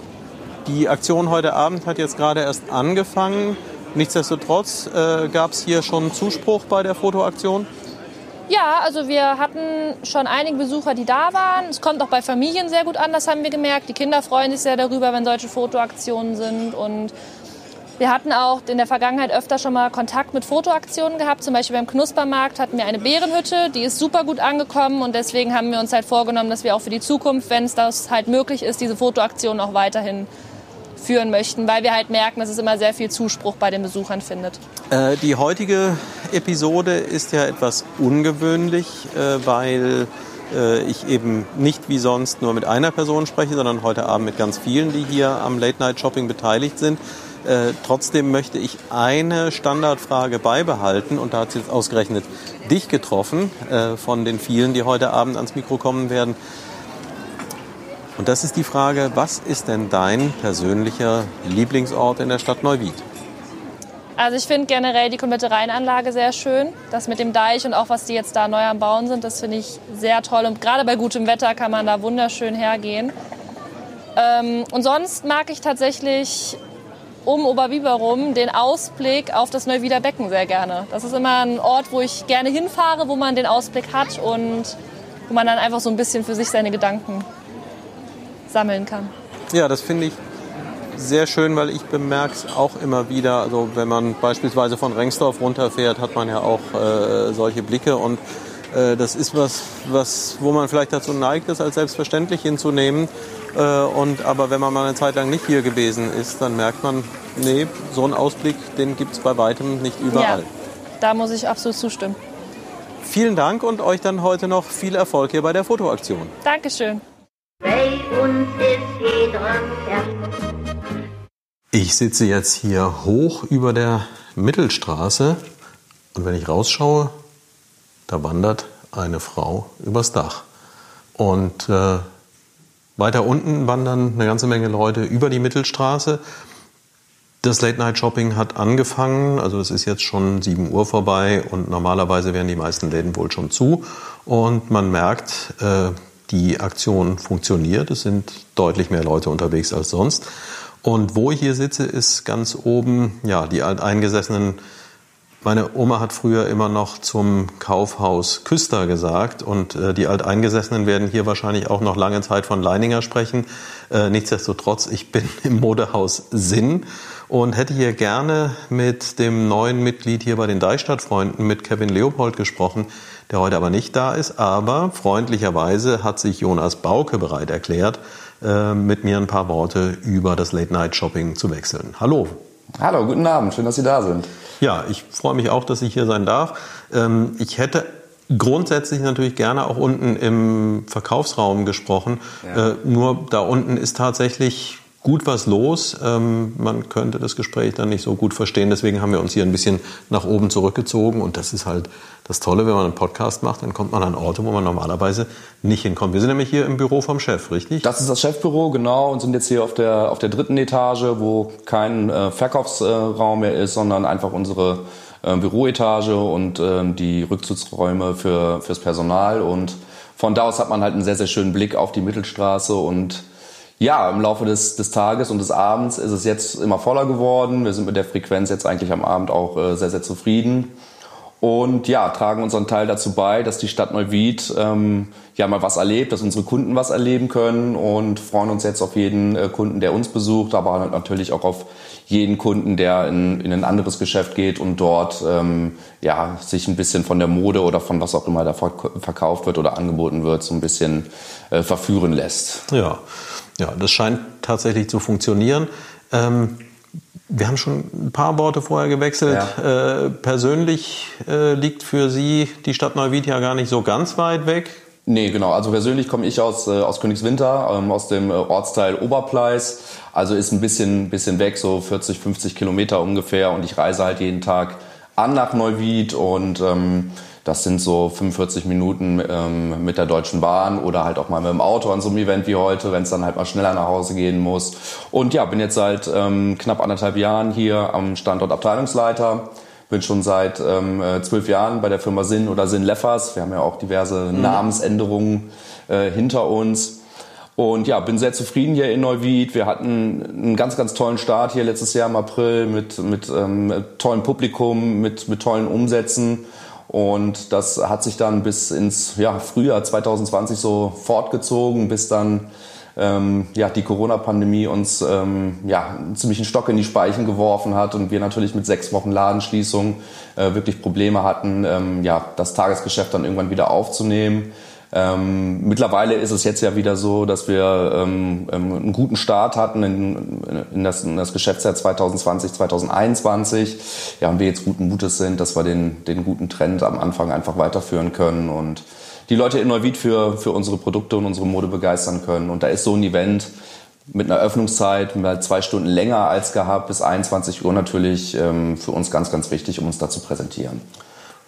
Die Aktion heute Abend hat jetzt gerade erst angefangen. Nichtsdestotrotz äh, gab es hier schon Zuspruch bei der Fotoaktion. Ja, also wir hatten schon einige Besucher, die da waren. Es kommt auch bei Familien sehr gut an, das haben wir gemerkt. Die Kinder freuen sich sehr darüber, wenn solche Fotoaktionen sind. Und wir hatten auch in der Vergangenheit öfter schon mal Kontakt mit Fotoaktionen gehabt. Zum Beispiel beim Knuspermarkt hatten wir eine Bärenhütte, die ist super gut angekommen. Und deswegen haben wir uns halt vorgenommen, dass wir auch für die Zukunft, wenn es das halt möglich ist, diese Fotoaktionen auch weiterhin führen möchten, weil wir halt merken, dass es immer sehr viel Zuspruch bei den Besuchern findet. Äh, die heutige Episode ist ja etwas ungewöhnlich, äh, weil äh, ich eben nicht wie sonst nur mit einer Person spreche, sondern heute Abend mit ganz vielen, die hier am Late-Night-Shopping beteiligt sind. Äh, trotzdem möchte ich eine Standardfrage beibehalten und da hat es jetzt ausgerechnet dich getroffen äh, von den vielen, die heute Abend ans Mikro kommen werden. Und das ist die Frage, was ist denn dein persönlicher Lieblingsort in der Stadt Neuwied? Also ich finde generell die komplette Rheinanlage sehr schön. Das mit dem Deich und auch was die jetzt da neu am Bauen sind, das finde ich sehr toll. Und gerade bei gutem Wetter kann man da wunderschön hergehen. Ähm, und sonst mag ich tatsächlich um Oberbiber rum den Ausblick auf das Neuwieder Becken sehr gerne. Das ist immer ein Ort, wo ich gerne hinfahre, wo man den Ausblick hat und wo man dann einfach so ein bisschen für sich seine Gedanken sammeln kann. Ja, das finde ich sehr schön, weil ich bemerke es auch immer wieder. Also wenn man beispielsweise von Rengsdorf runterfährt, hat man ja auch äh, solche Blicke und äh, das ist was, was, wo man vielleicht dazu neigt, das als selbstverständlich hinzunehmen. Äh, und aber wenn man mal eine Zeit lang nicht hier gewesen ist, dann merkt man, nee, so einen Ausblick, den gibt es bei weitem nicht überall. Ja, da muss ich absolut zustimmen. Vielen Dank und euch dann heute noch viel Erfolg hier bei der Fotoaktion. Dankeschön. Herr. Ich sitze jetzt hier hoch über der Mittelstraße und wenn ich rausschaue, da wandert eine Frau übers Dach. Und äh, weiter unten wandern eine ganze Menge Leute über die Mittelstraße. Das Late-Night-Shopping hat angefangen, also es ist jetzt schon 7 Uhr vorbei und normalerweise wären die meisten Läden wohl schon zu. Und man merkt, äh, die Aktion funktioniert. Es sind deutlich mehr Leute unterwegs als sonst. Und wo ich hier sitze, ist ganz oben, ja, die alteingesessenen. Meine Oma hat früher immer noch zum Kaufhaus Küster gesagt und äh, die Alteingesessenen werden hier wahrscheinlich auch noch lange Zeit von Leininger sprechen. Äh, nichtsdestotrotz, ich bin im Modehaus Sinn und hätte hier gerne mit dem neuen Mitglied hier bei den Deichstadtfreunden, mit Kevin Leopold gesprochen, der heute aber nicht da ist. Aber freundlicherweise hat sich Jonas Bauke bereit erklärt, äh, mit mir ein paar Worte über das Late-Night-Shopping zu wechseln. Hallo. Hallo, guten Abend, schön, dass Sie da sind. Ja, ich freue mich auch, dass ich hier sein darf. Ähm, ich hätte grundsätzlich natürlich gerne auch unten im Verkaufsraum gesprochen. Ja. Äh, nur da unten ist tatsächlich gut was los. Ähm, man könnte das Gespräch dann nicht so gut verstehen. Deswegen haben wir uns hier ein bisschen nach oben zurückgezogen. Und das ist halt das Tolle, wenn man einen Podcast macht, dann kommt man an Orte, wo man normalerweise nicht hinkommt. Wir sind nämlich hier im Büro vom Chef, richtig? Das ist das Chefbüro, genau, und sind jetzt hier auf der, auf der dritten Etage, wo kein äh, Verkaufsraum mehr ist, sondern einfach unsere äh, Büroetage und äh, die Rückzugsräume für, fürs Personal. Und von da aus hat man halt einen sehr, sehr schönen Blick auf die Mittelstraße und ja, im Laufe des, des Tages und des Abends ist es jetzt immer voller geworden. Wir sind mit der Frequenz jetzt eigentlich am Abend auch äh, sehr, sehr zufrieden. Und ja, tragen unseren Teil dazu bei, dass die Stadt Neuwied ähm, ja mal was erlebt, dass unsere Kunden was erleben können und freuen uns jetzt auf jeden äh, Kunden, der uns besucht, aber natürlich auch auf jeden Kunden, der in, in ein anderes Geschäft geht und dort ähm, ja sich ein bisschen von der Mode oder von was auch immer da verkauft wird oder angeboten wird, so ein bisschen äh, verführen lässt. Ja. Ja, das scheint tatsächlich zu funktionieren. Ähm, wir haben schon ein paar Worte vorher gewechselt. Ja. Äh, persönlich äh, liegt für Sie die Stadt Neuwied ja gar nicht so ganz weit weg. Nee, genau. Also persönlich komme ich aus, äh, aus Königswinter, ähm, aus dem äh, Ortsteil Oberpleis. Also ist ein bisschen, bisschen weg, so 40, 50 Kilometer ungefähr. Und ich reise halt jeden Tag an nach Neuwied und ähm, das sind so 45 Minuten ähm, mit der Deutschen Bahn oder halt auch mal mit dem Auto an so einem Event wie heute, wenn es dann halt mal schneller nach Hause gehen muss. Und ja, bin jetzt seit ähm, knapp anderthalb Jahren hier am Standort Abteilungsleiter. Bin schon seit ähm, äh, zwölf Jahren bei der Firma Sinn oder Sinn Leffers. Wir haben ja auch diverse mhm. Namensänderungen äh, hinter uns. Und ja, bin sehr zufrieden hier in Neuwied. Wir hatten einen ganz, ganz tollen Start hier letztes Jahr im April mit, mit ähm, tollem Publikum, mit, mit tollen Umsätzen. Und das hat sich dann bis ins ja, Frühjahr 2020 so fortgezogen, bis dann ähm, ja, die Corona-Pandemie uns ähm, ja, einen ziemlichen Stock in die Speichen geworfen hat und wir natürlich mit sechs Wochen Ladenschließung äh, wirklich Probleme hatten, ähm, ja, das Tagesgeschäft dann irgendwann wieder aufzunehmen. Ähm, mittlerweile ist es jetzt ja wieder so, dass wir ähm, ähm einen guten Start hatten in, in, das, in das Geschäftsjahr 2020, 2021. Ja, und wir jetzt guten Mutes sind, dass wir den, den guten Trend am Anfang einfach weiterführen können und die Leute in Neuwied für, für unsere Produkte und unsere Mode begeistern können. Und da ist so ein Event mit einer Öffnungszeit mal zwei Stunden länger als gehabt, bis 21 Uhr natürlich ähm, für uns ganz, ganz wichtig, um uns da zu präsentieren.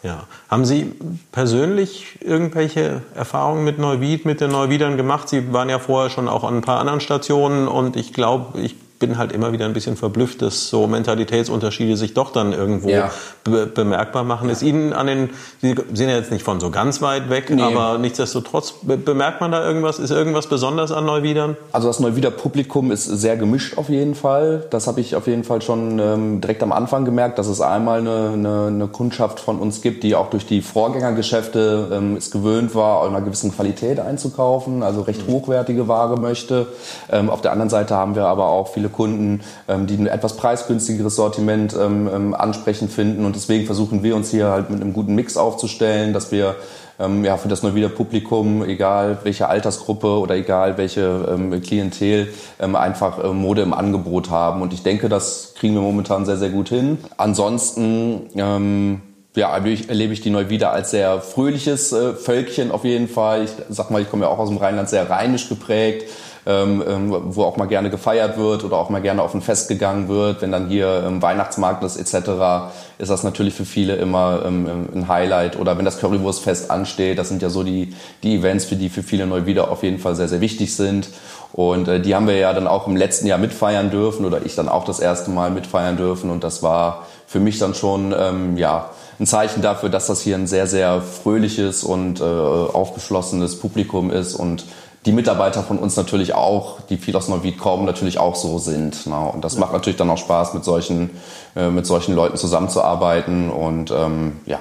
Ja. Haben Sie persönlich irgendwelche Erfahrungen mit Neuwied, mit den Neuwiedern gemacht? Sie waren ja vorher schon auch an ein paar anderen Stationen und ich glaube, ich bin halt immer wieder ein bisschen verblüfft, dass so Mentalitätsunterschiede sich doch dann irgendwo ja. be bemerkbar machen. Ja. Ist Ihnen an den, Sie sind ja jetzt nicht von so ganz weit weg, nee. aber nichtsdestotrotz be bemerkt man da irgendwas? Ist irgendwas besonders an Neuwiedern? Also das Neuwieder Publikum ist sehr gemischt auf jeden Fall. Das habe ich auf jeden Fall schon ähm, direkt am Anfang gemerkt, dass es einmal eine, eine, eine, Kundschaft von uns gibt, die auch durch die Vorgängergeschäfte ähm, es gewöhnt war, einer gewissen Qualität einzukaufen, also recht mhm. hochwertige Ware möchte. Ähm, auf der anderen Seite haben wir aber auch viele Kunden, ähm, die ein etwas preisgünstigeres Sortiment ähm, ähm, ansprechend finden. Und deswegen versuchen wir uns hier halt mit einem guten Mix aufzustellen, dass wir ähm, ja, für das Neuwieder Publikum, egal welche Altersgruppe oder egal welche ähm, Klientel, ähm, einfach äh, Mode im Angebot haben. Und ich denke, das kriegen wir momentan sehr, sehr gut hin. Ansonsten ähm, ja, erlebe ich die Neuwieder als sehr fröhliches äh, Völkchen auf jeden Fall. Ich sag mal, ich komme ja auch aus dem Rheinland, sehr rheinisch geprägt ähm, ähm, wo auch mal gerne gefeiert wird oder auch mal gerne auf ein Fest gegangen wird. Wenn dann hier ähm, Weihnachtsmarkt ist etc., ist das natürlich für viele immer ähm, ähm, ein Highlight. Oder wenn das Currywurstfest ansteht, das sind ja so die, die Events, für die für viele neu wieder auf jeden Fall sehr, sehr wichtig sind. Und äh, die haben wir ja dann auch im letzten Jahr mitfeiern dürfen oder ich dann auch das erste Mal mitfeiern dürfen. Und das war für mich dann schon, ähm, ja, ein Zeichen dafür, dass das hier ein sehr, sehr fröhliches und äh, aufgeschlossenes Publikum ist und die Mitarbeiter von uns natürlich auch, die viel aus Neuwied kommen, natürlich auch so sind. Ne? Und das macht natürlich dann auch Spaß, mit solchen, äh, mit solchen Leuten zusammenzuarbeiten. Und ähm, ja,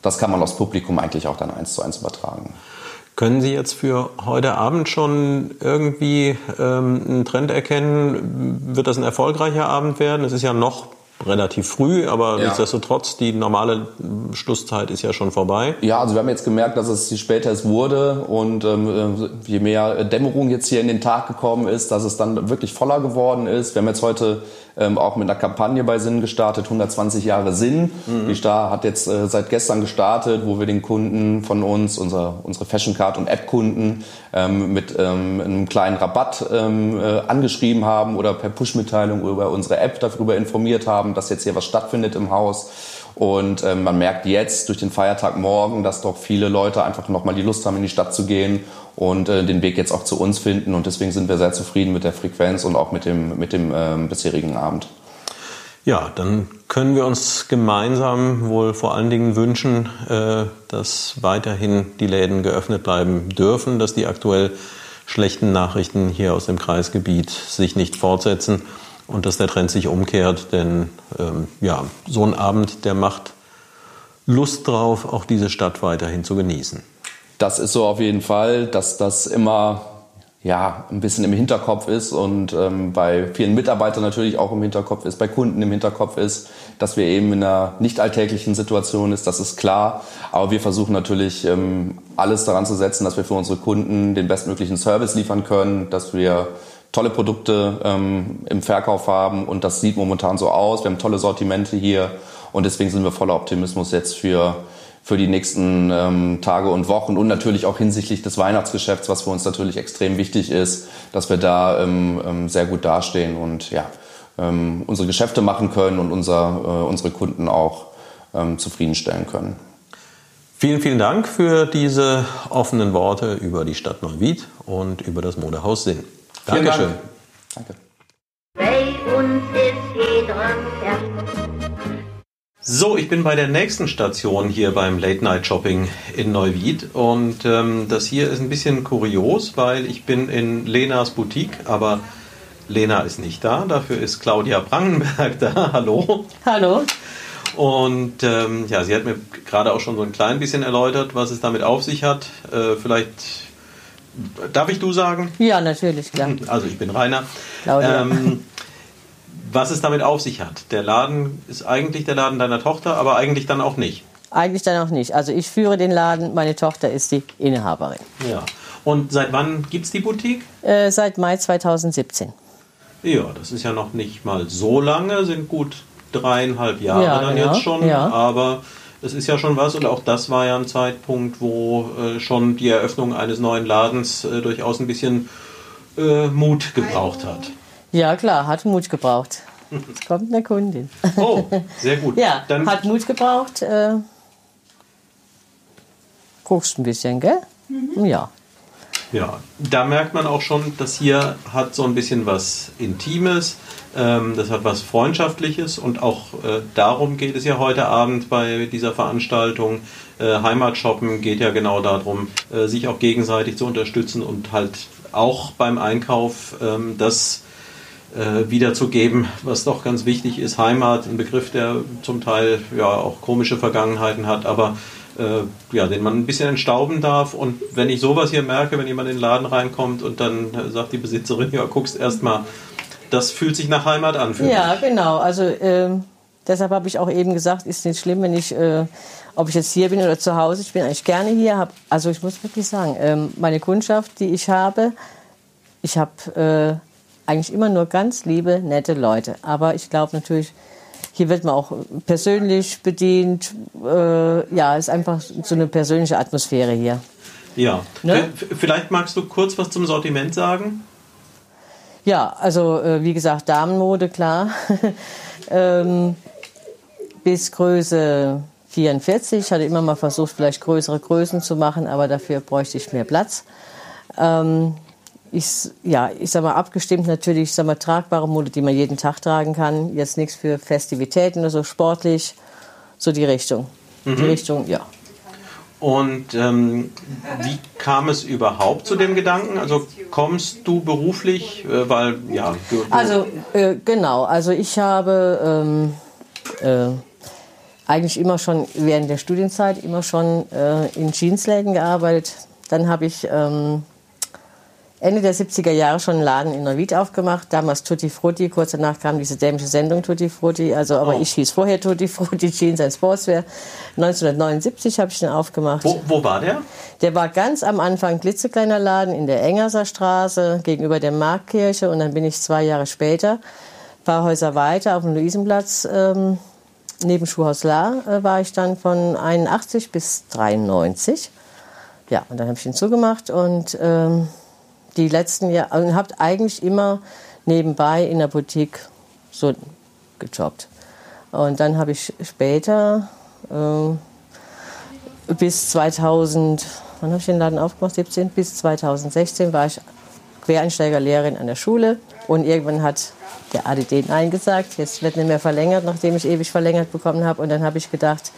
das kann man aufs Publikum eigentlich auch dann eins zu eins übertragen. Können Sie jetzt für heute Abend schon irgendwie ähm, einen Trend erkennen? Wird das ein erfolgreicher Abend werden? Es ist ja noch relativ früh, aber ja. nichtsdestotrotz, die normale Schlusszeit ist ja schon vorbei. Ja, also wir haben jetzt gemerkt, dass es je später es wurde und ähm, je mehr Dämmerung jetzt hier in den Tag gekommen ist, dass es dann wirklich voller geworden ist. Wir haben jetzt heute ähm, auch mit einer Kampagne bei Sinn gestartet, 120 Jahre Sinn. Mhm. Die Star hat jetzt äh, seit gestern gestartet, wo wir den Kunden von uns, unser, unsere Fashion Card und App-Kunden ähm, mit ähm, einem kleinen Rabatt ähm, äh, angeschrieben haben oder per Push-Mitteilung über unsere App darüber informiert haben, dass jetzt hier was stattfindet im Haus. Und ähm, man merkt jetzt durch den Feiertag morgen, dass doch viele Leute einfach nochmal die Lust haben, in die Stadt zu gehen und äh, den Weg jetzt auch zu uns finden. Und deswegen sind wir sehr zufrieden mit der Frequenz und auch mit dem, mit dem ähm, bisherigen Abend. Ja, dann können wir uns gemeinsam wohl vor allen Dingen wünschen, äh, dass weiterhin die Läden geöffnet bleiben dürfen, dass die aktuell schlechten Nachrichten hier aus dem Kreisgebiet sich nicht fortsetzen und dass der Trend sich umkehrt. Denn ähm, ja, so ein Abend, der macht Lust drauf, auch diese Stadt weiterhin zu genießen das ist so auf jeden Fall, dass das immer ja, ein bisschen im Hinterkopf ist und ähm, bei vielen Mitarbeitern natürlich auch im Hinterkopf ist, bei Kunden im Hinterkopf ist, dass wir eben in einer nicht alltäglichen Situation ist, das ist klar. Aber wir versuchen natürlich ähm, alles daran zu setzen, dass wir für unsere Kunden den bestmöglichen Service liefern können, dass wir tolle Produkte ähm, im Verkauf haben und das sieht momentan so aus. Wir haben tolle Sortimente hier und deswegen sind wir voller Optimismus jetzt für für die nächsten ähm, Tage und Wochen und natürlich auch hinsichtlich des Weihnachtsgeschäfts, was für uns natürlich extrem wichtig ist, dass wir da ähm, ähm, sehr gut dastehen und ja, ähm, unsere Geschäfte machen können und unser, äh, unsere Kunden auch ähm, zufriedenstellen können. Vielen, vielen Dank für diese offenen Worte über die Stadt Neuwied und über das Modehaus Sinn. Dankeschön. Dank. Danke. So, ich bin bei der nächsten Station hier beim Late Night Shopping in Neuwied und ähm, das hier ist ein bisschen kurios, weil ich bin in Lenas Boutique, aber Lena ist nicht da, dafür ist Claudia Brangenberg da. Hallo. Hallo. Und ähm, ja, sie hat mir gerade auch schon so ein klein bisschen erläutert, was es damit auf sich hat. Äh, vielleicht darf ich du sagen? Ja, natürlich, klar. Also ich bin Rainer. Claudia. Ähm, was es damit auf sich hat. Der Laden ist eigentlich der Laden deiner Tochter, aber eigentlich dann auch nicht. Eigentlich dann auch nicht. Also ich führe den Laden, meine Tochter ist die Inhaberin. Ja. Und seit wann gibt es die Boutique? Äh, seit Mai 2017. Ja, das ist ja noch nicht mal so lange, sind gut dreieinhalb Jahre Ja, dann genau. jetzt schon. Ja. Aber es ist ja schon was und auch das war ja ein Zeitpunkt, wo äh, schon die Eröffnung eines neuen Ladens äh, durchaus ein bisschen äh, Mut gebraucht hat. Ja, klar, hat Mut gebraucht. Jetzt kommt eine Kundin. Oh, sehr gut. Ja, Dann hat Mut gebraucht. Äh, guckst ein bisschen, gell? Ja. Ja, da merkt man auch schon, das hier hat so ein bisschen was Intimes, ähm, das hat was Freundschaftliches und auch äh, darum geht es ja heute Abend bei dieser Veranstaltung. Äh, Heimatshoppen geht ja genau darum, äh, sich auch gegenseitig zu unterstützen und halt auch beim Einkauf ähm, das äh, wiederzugeben, was doch ganz wichtig ist. Heimat, ein Begriff, der zum Teil ja auch komische Vergangenheiten hat, aber äh, ja, den man ein bisschen entstauben darf. Und wenn ich sowas hier merke, wenn jemand in den Laden reinkommt und dann äh, sagt die Besitzerin, ja, guckst erst mal, das fühlt sich nach Heimat an. Ja, genau. Also ähm, deshalb habe ich auch eben gesagt, ist nicht schlimm, wenn ich, äh, ob ich jetzt hier bin oder zu Hause. Ich bin eigentlich gerne hier. Hab, also ich muss wirklich sagen, ähm, meine Kundschaft, die ich habe, ich habe äh, eigentlich immer nur ganz liebe, nette Leute. Aber ich glaube natürlich, hier wird man auch persönlich bedient. Äh, ja, ist einfach so eine persönliche Atmosphäre hier. Ja. Ne? V- Vielleicht magst du kurz was zum Sortiment sagen? Ja, also äh, wie gesagt, Damenmode, klar. ähm, bis Größe 44. Ich hatte immer mal versucht, vielleicht größere Größen zu machen, aber dafür bräuchte ich mehr Platz. Ähm, ich, ja, ich sag mal, abgestimmt natürlich, ich sag mal, tragbare Mode, die man jeden Tag tragen kann. Jetzt nichts für Festivitäten oder so, sportlich. So die Richtung. Die Richtung, ja. Und ähm, wie kam es überhaupt zu dem Gedanken? Also kommst du beruflich, äh, weil ja, du, du, Also äh, genau, also ich habe ähm, äh, eigentlich immer schon während der Studienzeit immer schon äh, in Jeansläden gearbeitet. Dann habe ich ähm, Ende der 70er Jahre schon einen Laden in Neuwied aufgemacht. Damals Tutti Frutti, kurz danach kam diese dämliche Sendung Tutti Frutti. Also, aber Oh. ich hieß vorher Tutti Frutti Jeans and Sportswear. 1979 habe ich den aufgemacht. wo, wo war der? Der war ganz am Anfang klitzekleiner Laden in der Engerser Straße gegenüber der Marktkirche und dann bin ich zwei Jahre später, ein paar Häuser weiter auf dem Luisenplatz ähm, neben Schuhhaus La äh, war ich dann von 81 bis 93. Ja, und dann habe ich ihn zugemacht und ähm, die letzten Jahre und habe eigentlich immer nebenbei in der Boutique so gejobbt. Und dann habe ich später äh, bis 2000, wann habe ich den Laden aufgemacht? 17 bis 2016 war ich Quereinsteigerlehrerin an der Schule und irgendwann hat der ADD Nein gesagt. Jetzt wird nicht mehr verlängert, nachdem ich ewig verlängert bekommen habe. Und dann habe ich gedacht,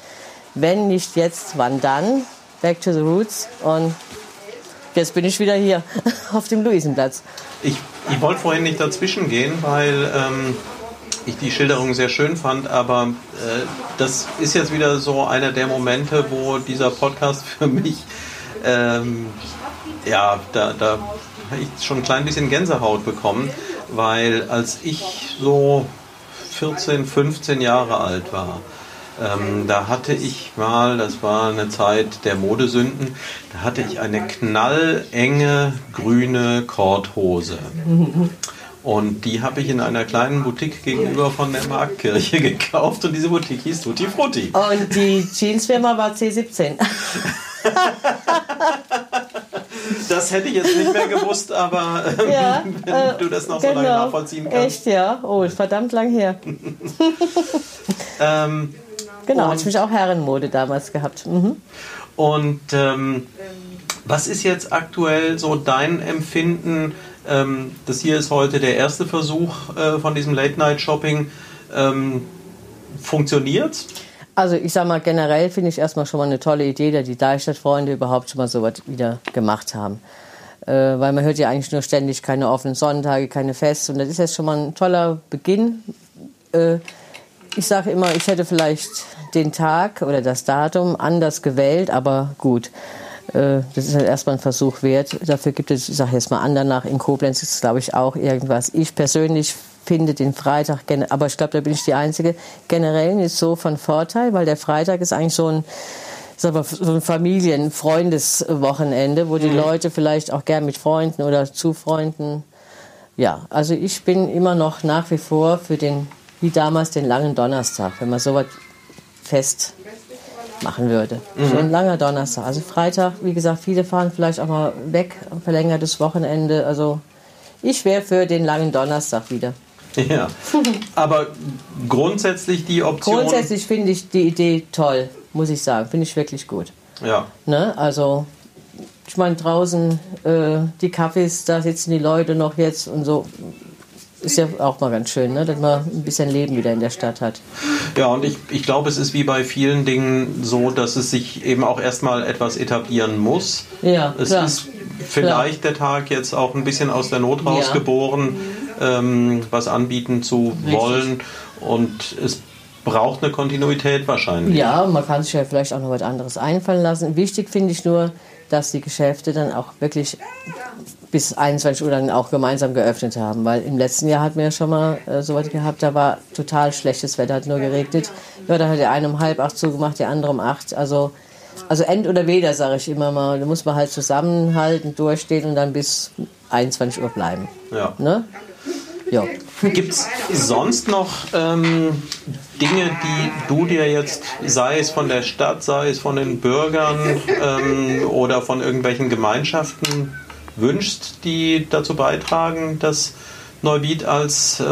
wenn nicht jetzt, wann dann? Back to the roots. Und jetzt bin ich wieder hier auf dem Luisenplatz. Ich, ich wollte vorhin nicht dazwischen gehen, weil ähm, ich die Schilderung sehr schön fand, aber äh, das ist jetzt wieder so einer der Momente, wo dieser Podcast für mich, ähm, ja, da, da habe ich schon ein klein bisschen Gänsehaut bekommen, weil als ich so 14, 15 Jahre alt war, ähm, da hatte ich mal, das war eine Zeit der Modesünden, da hatte ich eine knallenge grüne Korthose. Und die habe ich in einer kleinen Boutique gegenüber von der Marktkirche gekauft und diese Boutique hieß Tutti Frutti. Und die Jeansfirma war C17. Das hätte ich jetzt nicht mehr gewusst, aber ähm, Ja, wenn äh, du das noch so lange nachvollziehen kannst. Echt, ja. Oh, ist verdammt lang her. Ähm, Genau, Und- ich mich auch Herrenmode damals gehabt. Mhm. Und ähm, was ist jetzt aktuell so dein Empfinden? Ähm, das hier ist heute der erste Versuch äh, von diesem Late-Night-Shopping. Ähm, Funktioniert's? Also ich sag mal, generell finde ich erstmal schon mal eine tolle Idee, dass die Deichstadt-Freunde überhaupt schon mal sowas wieder gemacht haben. Äh, weil man hört ja eigentlich nur ständig keine offenen Sonntage, keine Feste. Und das ist jetzt schon mal ein toller Beginn. Äh, ich sage immer, ich hätte vielleicht den Tag oder das Datum anders gewählt, aber gut. Äh, Das ist halt erstmal ein Versuch wert. Dafür gibt es, ich sage jetzt mal andernach, in Koblenz ist es, glaube ich, auch irgendwas. Ich persönlich finde den Freitag, aber ich glaube, da bin ich die Einzige, generell nicht so von Vorteil, weil der Freitag ist eigentlich so ein, so ein Familien-Freundeswochenende, wo die mhm. Leute vielleicht auch gern mit Freunden oder zu Freunden, ja, also ich bin immer noch nach wie vor für den, wie damals, den langen Donnerstag, wenn man sowas fest machen würde. Mhm. So ein langer Donnerstag. Also Freitag, wie gesagt, viele fahren vielleicht auch mal weg, ein verlängertes Wochenende. Also ich wäre für den langen Donnerstag wieder. Ja, aber grundsätzlich die Option. Grundsätzlich finde ich die Idee toll, muss ich sagen. Finde ich wirklich gut. Ja. Ne? Also, ich meine, draußen äh, die Kaffees, da sitzen die Leute noch jetzt und so ist ja auch mal ganz schön, ne? dass man ein bisschen Leben wieder in der Stadt hat. Ja, und ich, ich glaube, es ist wie bei vielen Dingen so, dass es sich eben auch erstmal etwas etablieren muss. Ja, es klar. ist vielleicht klar. der Tag jetzt auch ein bisschen aus der Not rausgeboren, ja. ähm, was anbieten zu Richtig. wollen. Und es braucht eine Kontinuität wahrscheinlich. Ja, man kann sich ja vielleicht auch noch was anderes einfallen lassen. Wichtig finde ich nur, dass die Geschäfte dann auch wirklich bis 21 Uhr dann auch gemeinsam geöffnet haben. Weil im letzten Jahr hatten wir ja schon mal äh, so was gehabt, da war total schlechtes Wetter, hat nur geregnet. Ja, da hat der eine um halb acht zugemacht, der andere um acht. Also, also end oder weder, sage ich immer mal. Da muss man halt zusammenhalten, durchstehen und dann bis 21 Uhr bleiben. Ja. Ne? Ja. Gibt es sonst noch ähm, Dinge, die du dir jetzt, sei es von der Stadt, sei es von den Bürgern ähm, oder von irgendwelchen Gemeinschaften wünschst, die dazu beitragen, dass Neuwied als äh,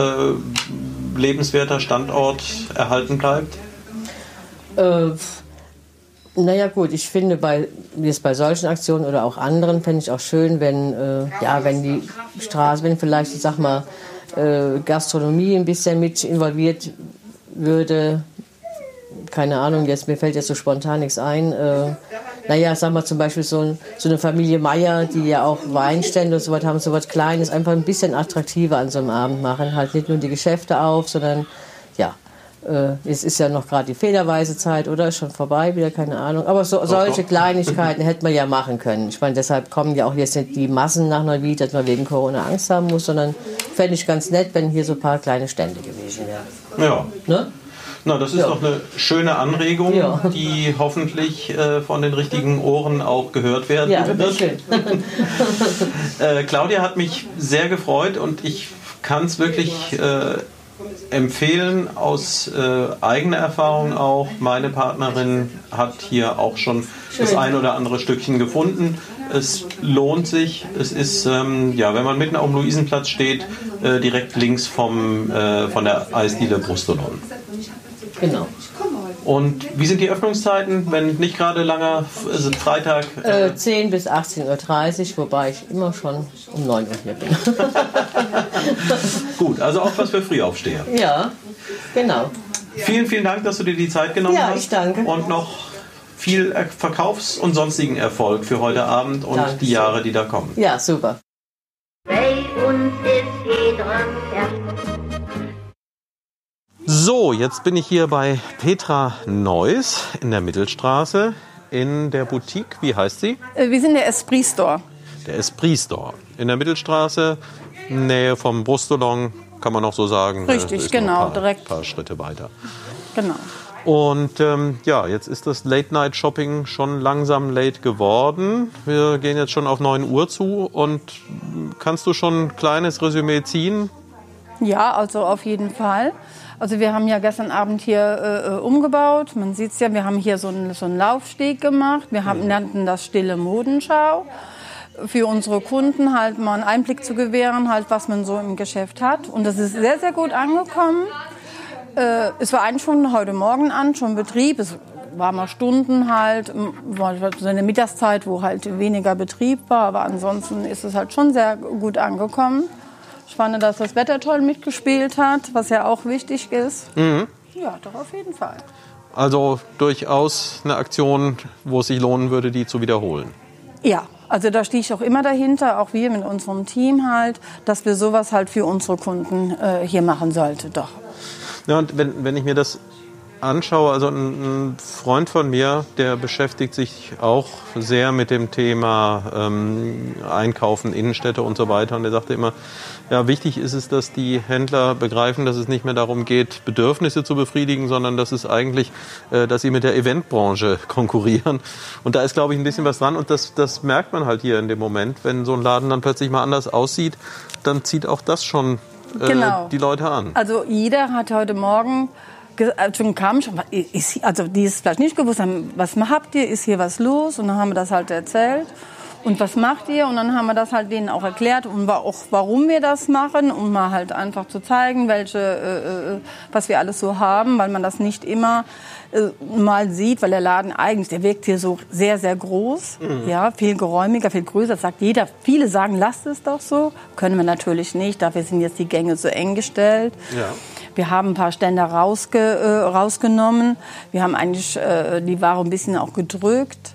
lebenswerter Standort erhalten bleibt? Äh, naja gut, ich finde bei, jetzt bei solchen Aktionen oder auch anderen, fände ich auch schön, wenn, äh, ja, wenn die Straße, wenn vielleicht, ich sag mal, äh, Gastronomie ein bisschen mit involviert würde. Keine Ahnung, jetzt mir fällt jetzt so spontan nichts ein. Äh, naja, sag mal zum Beispiel so, so eine Familie Meier, die ja auch Weinstände und so was haben, so was Kleines, einfach ein bisschen attraktiver an so einem Abend machen. Halt nicht nur die Geschäfte auf, sondern es ist ja noch gerade die federweise Zeit, oder? Ist schon vorbei, wieder keine Ahnung. Aber so, solche Kleinigkeiten hätte man ja machen können. Ich meine, deshalb kommen ja auch jetzt nicht die Massen nach Neuwied, dass man wegen Corona Angst haben muss, sondern fände ich ganz nett, wenn hier so ein paar kleine Stände gewesen wären. Ja. Ne? Na, das ist ja. doch eine schöne Anregung, ja. die hoffentlich äh, von den richtigen Ohren auch gehört werden ja, wird. Schön. äh, Claudia hat mich sehr gefreut und ich kann es wirklich äh, empfehlen aus äh, eigener Erfahrung auch. Meine Partnerin hat hier auch schon Schön. das ein oder andere Stückchen gefunden. Es lohnt sich. Es ist, ähm, ja, wenn man mitten auf dem Luisenplatz steht, äh, direkt links vom, äh, von der Eisdiele Brustolon. Genau. Und wie sind die Öffnungszeiten, wenn nicht gerade langer also Freitag? Äh, äh 10 bis 18.30 Uhr, wobei ich immer schon um 9 Uhr hier bin. Gut, also auch was für Frühaufsteher. Ja, genau. Vielen, vielen Dank, dass du dir die Zeit genommen ja, hast. Ja, ich danke. Und noch viel Verkaufs- und sonstigen Erfolg für heute Abend und Dankeschön. die Jahre, die da kommen. Ja, super. So, jetzt bin ich hier bei Petra Neuss in der Mittelstraße in der Boutique. Wie heißt sie? Äh, wir sind der Esprit Store. Der Esprit Store in der Mittelstraße, Nähe vom Brustolon, kann man noch so sagen. Richtig, genau, ein paar, direkt. Ein paar Schritte weiter. Genau. Und ähm, ja, jetzt ist das Late-Night-Shopping schon langsam late geworden. Wir gehen jetzt schon auf 9 Uhr zu. Und kannst du schon ein kleines Resümee ziehen? Ja, also auf jeden Fall. Also wir haben ja gestern Abend hier äh, äh umgebaut. Man sieht es ja, wir haben hier so einen, so einen Laufsteg gemacht. Wir haben, nannten das Stille Modenschau. Für unsere Kunden halt mal einen Einblick zu gewähren, halt was man so im Geschäft hat. Und das ist sehr, sehr gut angekommen. Äh, es war eigentlich schon heute Morgen an, schon Betrieb. Es war mal Stunden halt, war so eine Mittagszeit, wo halt weniger Betrieb war. Aber ansonsten ist es halt schon sehr gut angekommen. Ich fand, dass das Wetter toll mitgespielt hat, was ja auch wichtig ist. Mhm. Ja, doch auf jeden Fall. Also durchaus eine Aktion, wo es sich lohnen würde, die zu wiederholen. Ja, also da stehe ich auch immer dahinter, auch wir mit unserem Team halt, dass wir sowas halt für unsere Kunden äh, hier machen sollten, doch. Ja, und wenn, wenn ich mir das anschaue, also ein, Freund von mir, der beschäftigt sich auch sehr mit dem Thema ähm, Einkaufen, Innenstädte und so weiter. Und der sagte immer, ja, wichtig ist es, dass die Händler begreifen, dass es nicht mehr darum geht, Bedürfnisse zu befriedigen, sondern dass es eigentlich, äh, dass sie mit der Eventbranche konkurrieren. Und da ist, glaube ich, ein bisschen was dran. Und das, das merkt man halt hier in dem Moment, wenn so ein Laden dann plötzlich mal anders aussieht, dann zieht auch das schon äh, Genau. die Leute an. Also jeder hat heute Morgen ge- schon kam schon, also die es vielleicht nicht gewusst haben, was habt ihr, ist hier was los? Und dann haben wir das halt erzählt. Und was macht ihr? Und dann haben wir das halt denen auch erklärt und auch warum wir das machen, um mal halt einfach zu zeigen, welche, äh, äh, was wir alles so haben, weil man das nicht immer äh, mal sieht, weil der Laden eigentlich, der wirkt hier so sehr, sehr groß, Mhm. ja, viel geräumiger, viel größer, das sagt jeder. Viele sagen, lasst es doch so. Können wir natürlich nicht, dafür sind jetzt die Gänge so eng gestellt. Ja. Wir haben ein paar Ständer rausge, äh, rausgenommen. Wir haben eigentlich äh, die Ware ein bisschen auch gedrückt.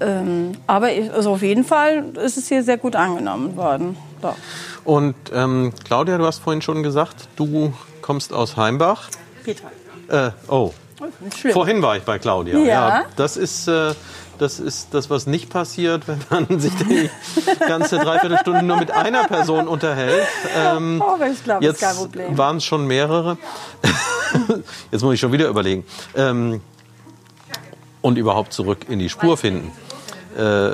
Ähm, aber ich, also auf jeden Fall ist es hier sehr gut angenommen worden. Doch. Und ähm, Claudia, du hast vorhin schon gesagt, du kommst aus Heimbach. Petra. Äh, oh, vorhin war ich bei Claudia. Ja. das ist äh, das ist das, was nicht passiert, wenn man sich die ganze Dreiviertelstunde nur mit einer Person unterhält. Ähm, Oh, aber ich glaube, jetzt ist kein Problem. waren es schon mehrere. jetzt muss ich schon wieder überlegen. Ähm, und überhaupt zurück in die Spur finden. Äh,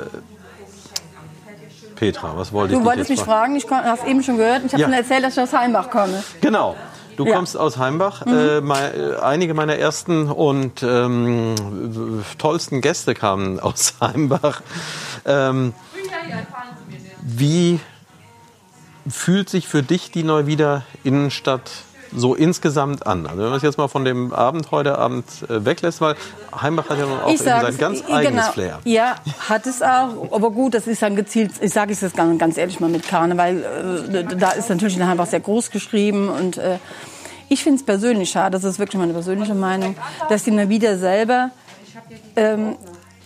Petra, was wollte ich Du wolltest mich fragen? fragen, ich hast eben schon gehört, ich habe Ja. schon erzählt, dass ich aus Heimbach komme. Genau. Du Ja. kommst aus Heimbach. Mhm. Äh, mei- äh, einige meiner ersten und ähm, tollsten Gäste kamen aus Heimbach. Ähm, wie fühlt sich für dich die Neuwieder Innenstadt so insgesamt an? Also wenn man es jetzt mal von dem Abend heute Abend äh, weglässt, weil Heimbach hat ja nun auch eben sein ganz i- eigenes genau. Flair. Ja, hat es auch. Aber gut, das ist dann gezielt, ich sage es jetzt ganz, ganz ehrlich mal mit Karneval, äh, da ist natürlich in Heimbach sehr groß geschrieben und äh, ich finde es persönlich schade, das ist wirklich meine persönliche Meinung, dass die wieder selber ähm,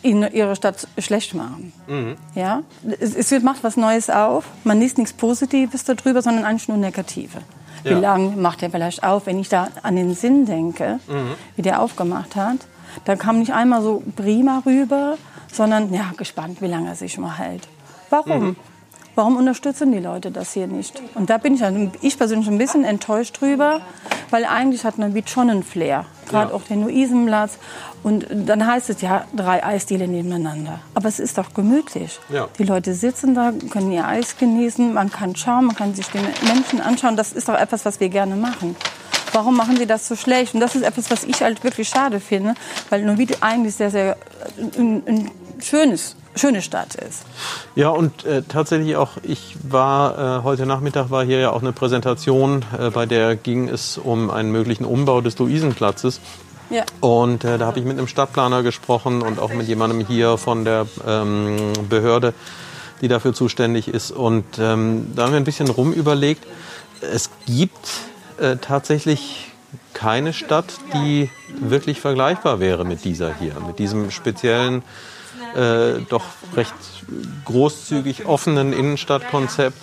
in ihre Stadt schlecht machen. Mhm. Ja? Es, es macht was Neues auf, man liest nichts Positives darüber, sondern eigentlich nur Negative. Wie Ja. lange macht er vielleicht auf, wenn ich da an den Sinn denke, Mhm. wie der aufgemacht hat? Da kam nicht einmal so prima rüber, sondern ja, gespannt, wie lange er sich mal hält. Warum? Mhm. Warum unterstützen die Leute das hier nicht? Und da bin ich, ein- ich persönlich ein bisschen enttäuscht drüber, weil eigentlich hat Neuwied schon einen Flair. Gerade Ja. auch den Luisenplatz. Und dann heißt es ja, drei Eisdiele nebeneinander. Aber es ist doch gemütlich. Ja. Die Leute sitzen da, können ihr Eis genießen, man kann schauen, man kann sich die Menschen anschauen. Das ist doch etwas, was wir gerne machen. Warum machen sie das so schlecht? Und das ist etwas, was ich halt wirklich schade finde, weil Neuwied eigentlich sehr, sehr äh, ein, ein schönes, schöne Stadt ist. Ja, und äh, tatsächlich auch, ich war, äh, heute Nachmittag war hier ja auch eine Präsentation, äh, bei der ging es um einen möglichen Umbau des Luisenplatzes. Ja. Und äh, da habe ich mit einem Stadtplaner gesprochen und auch mit jemandem hier von der ähm, Behörde, die dafür zuständig ist. Und ähm, da haben wir ein bisschen rumüberlegt. Es gibt äh, tatsächlich keine Stadt, die wirklich vergleichbar wäre mit dieser hier, mit diesem speziellen, äh, doch recht großzügig offenen Innenstadtkonzept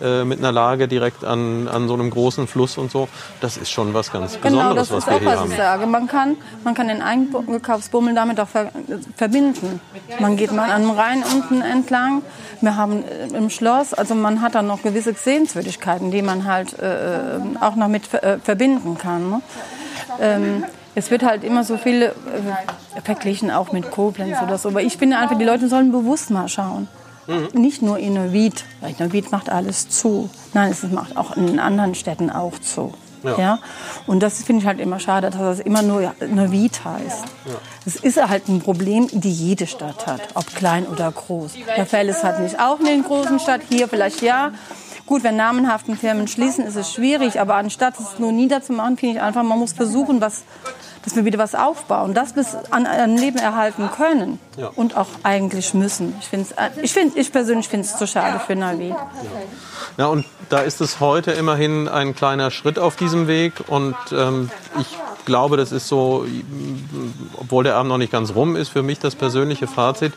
äh, mit einer Lage direkt an, an so einem großen Fluss und so. Das ist schon was ganz Genau, Besonderes, das was ist wir auch, hier was haben. ich sage. Man kann, man kann den Einkaufsbummel damit auch ver verbinden. Man geht mal an dem Rhein unten entlang. Wir haben äh, im Schloss, also man hat dann noch gewisse Sehenswürdigkeiten, die man halt äh, auch noch mit ver äh, verbinden kann. Ne? Ähm, es wird halt immer so viel äh, verglichen, auch mit Koblenz oder so. Aber ich finde einfach, die Leute sollen bewusst mal schauen. Nicht nur in Neuwied, weil Neuwied macht alles zu. Nein, es macht auch in anderen Städten auch zu. Ja. Ja. Und das finde ich halt immer schade, dass das immer nur Neuwied heißt. Das ist halt ein Problem, die jede Stadt hat, ob klein oder groß. Der Fall ist halt nicht auch in den großen Stadt, hier vielleicht ja. Gut, wenn namenhaften Firmen schließen, ist es schwierig, aber anstatt es nur niederzumachen, finde ich einfach, man muss versuchen, was, dass wir wieder was aufbauen, das bis an einem Leben erhalten können Ja. und auch eigentlich müssen. Ich, find's, ich, find, ich persönlich finde es zu schade für Neuwied. Ja, und da ist es heute immerhin ein kleiner Schritt auf diesem Weg. Und ähm, ich glaube, das ist so, obwohl der Abend noch nicht ganz rum ist, für mich das persönliche Fazit.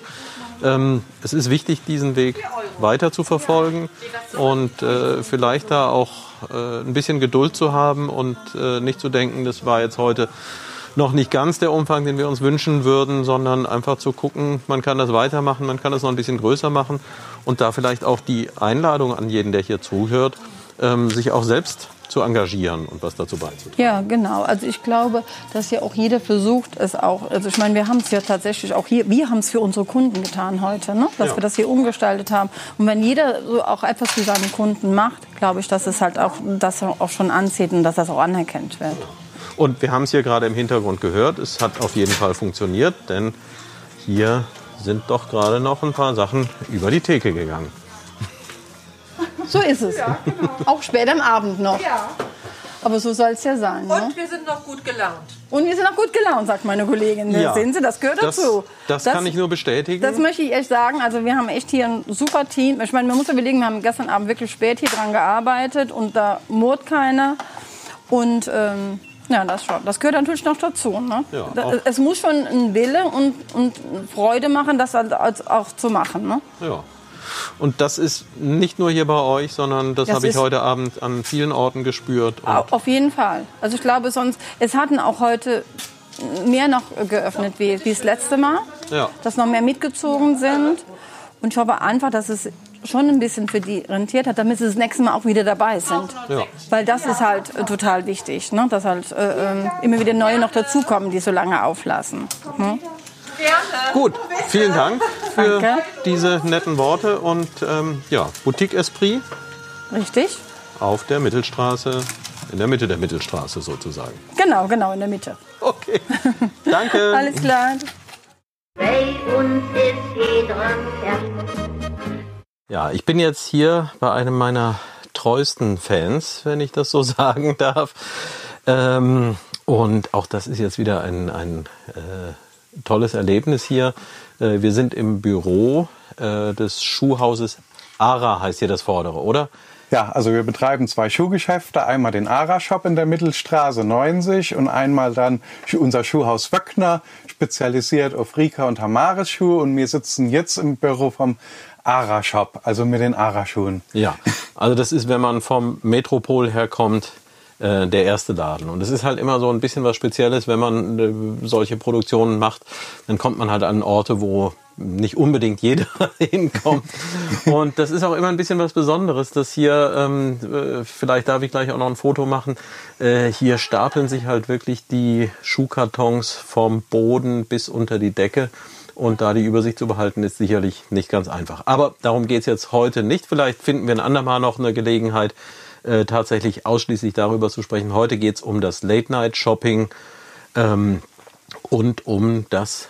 Ähm, es ist wichtig, diesen Weg weiter zu verfolgen und äh, vielleicht da auch äh, ein bisschen Geduld zu haben und äh, nicht zu denken, das war jetzt heute noch nicht ganz der Umfang, den wir uns wünschen würden, sondern einfach zu gucken, man kann das weitermachen, man kann das noch ein bisschen größer machen und da vielleicht auch die Einladung an jeden, der hier zuhört, ähm, sich auch selbst zu engagieren und was dazu beizutragen. Ja, genau. Also ich glaube, dass ja auch jeder versucht, es auch, also ich meine, wir haben es ja tatsächlich auch hier, wir haben es für unsere Kunden getan heute, ne? dass Ja. wir das hier umgestaltet haben. Und wenn jeder so auch etwas für seine Kunden macht, glaube ich, dass es halt auch, das auch schon anzieht und dass das auch anerkannt wird. Und wir haben es hier gerade im Hintergrund gehört, es hat auf jeden Fall funktioniert, denn hier sind doch gerade noch ein paar Sachen über die Theke gegangen. So ist es. Auch später am Abend noch. Ja. Aber so soll es ja sein. Ne? Und wir sind noch gut gelaunt. Und wir sind auch gut gelaunt, sagt meine Kollegin. Ja. Sehen Sie, das gehört Das, dazu. das, kann ich nur bestätigen. Das möchte ich echt sagen. Also wir haben echt hier ein super Team. Ich meine, man muss überlegen, wir haben gestern Abend wirklich spät hier dran gearbeitet und da murrt keiner. Und ähm, ja, das schon. Das gehört natürlich noch dazu. Ne? Ja, Da- es muss schon ein Wille und, und Freude machen, das halt auch zu machen. Ne? Ja. Und das ist nicht nur hier bei euch, sondern das, Das habe ich heute Abend an vielen Orten gespürt. Auf jeden Fall. Also ich glaube sonst, es hatten auch heute mehr noch geöffnet wie, wie das letzte Mal, ja. dass noch mehr mitgezogen sind. Und ich hoffe einfach, dass es schon ein bisschen für die rentiert hat, damit sie das nächste Mal auch wieder dabei sind. Ja. Weil das ist halt äh, total wichtig, ne? dass halt äh, ähm, immer wieder neue noch dazukommen, die so lange auflassen. Ne? Gut, vielen Dank für Danke. diese netten Worte und ähm, ja, Boutique Esprit Richtig? auf der Mittelstraße, in der Mitte der Mittelstraße sozusagen. Genau, genau, in der Mitte. Okay. Danke. Alles klar. Bei uns ist jeder Herr. Ja, ich bin jetzt hier bei einem meiner treuesten Fans, wenn ich das so sagen darf. Ähm, und auch das ist jetzt wieder ein, ein äh, tolles Erlebnis hier. Äh, wir sind im Büro äh, des Schuhhauses Ara, heißt hier das Vordere, oder? Ja, also wir betreiben zwei Schuhgeschäfte. Einmal den Ara-Shop in der Mittelstraße 90 und einmal dann unser Schuhhaus Wöckner, spezialisiert auf Rika und Hamares Schuhe. Und wir sitzen jetzt im Büro vom Ara-Shop, also mit den Ara-Schuhen. Ja, also das ist, wenn man vom Metropol herkommt, äh, der erste Laden. Und es ist halt immer so ein bisschen was Spezielles, wenn man äh, solche Produktionen macht, dann kommt man halt an Orte, wo nicht unbedingt jeder hinkommt. Und das ist auch immer ein bisschen was Besonderes, dass hier, ähm, äh, vielleicht darf ich gleich auch noch ein Foto machen, äh, hier stapeln sich halt wirklich die Schuhkartons vom Boden bis unter die Decke. Und da die Übersicht zu behalten, ist sicherlich nicht ganz einfach. Aber darum geht's jetzt heute nicht. Vielleicht finden wir ein andermal noch eine Gelegenheit, äh, tatsächlich ausschließlich darüber zu sprechen. Heute geht's um das Late-Night-Shopping ähm, und um das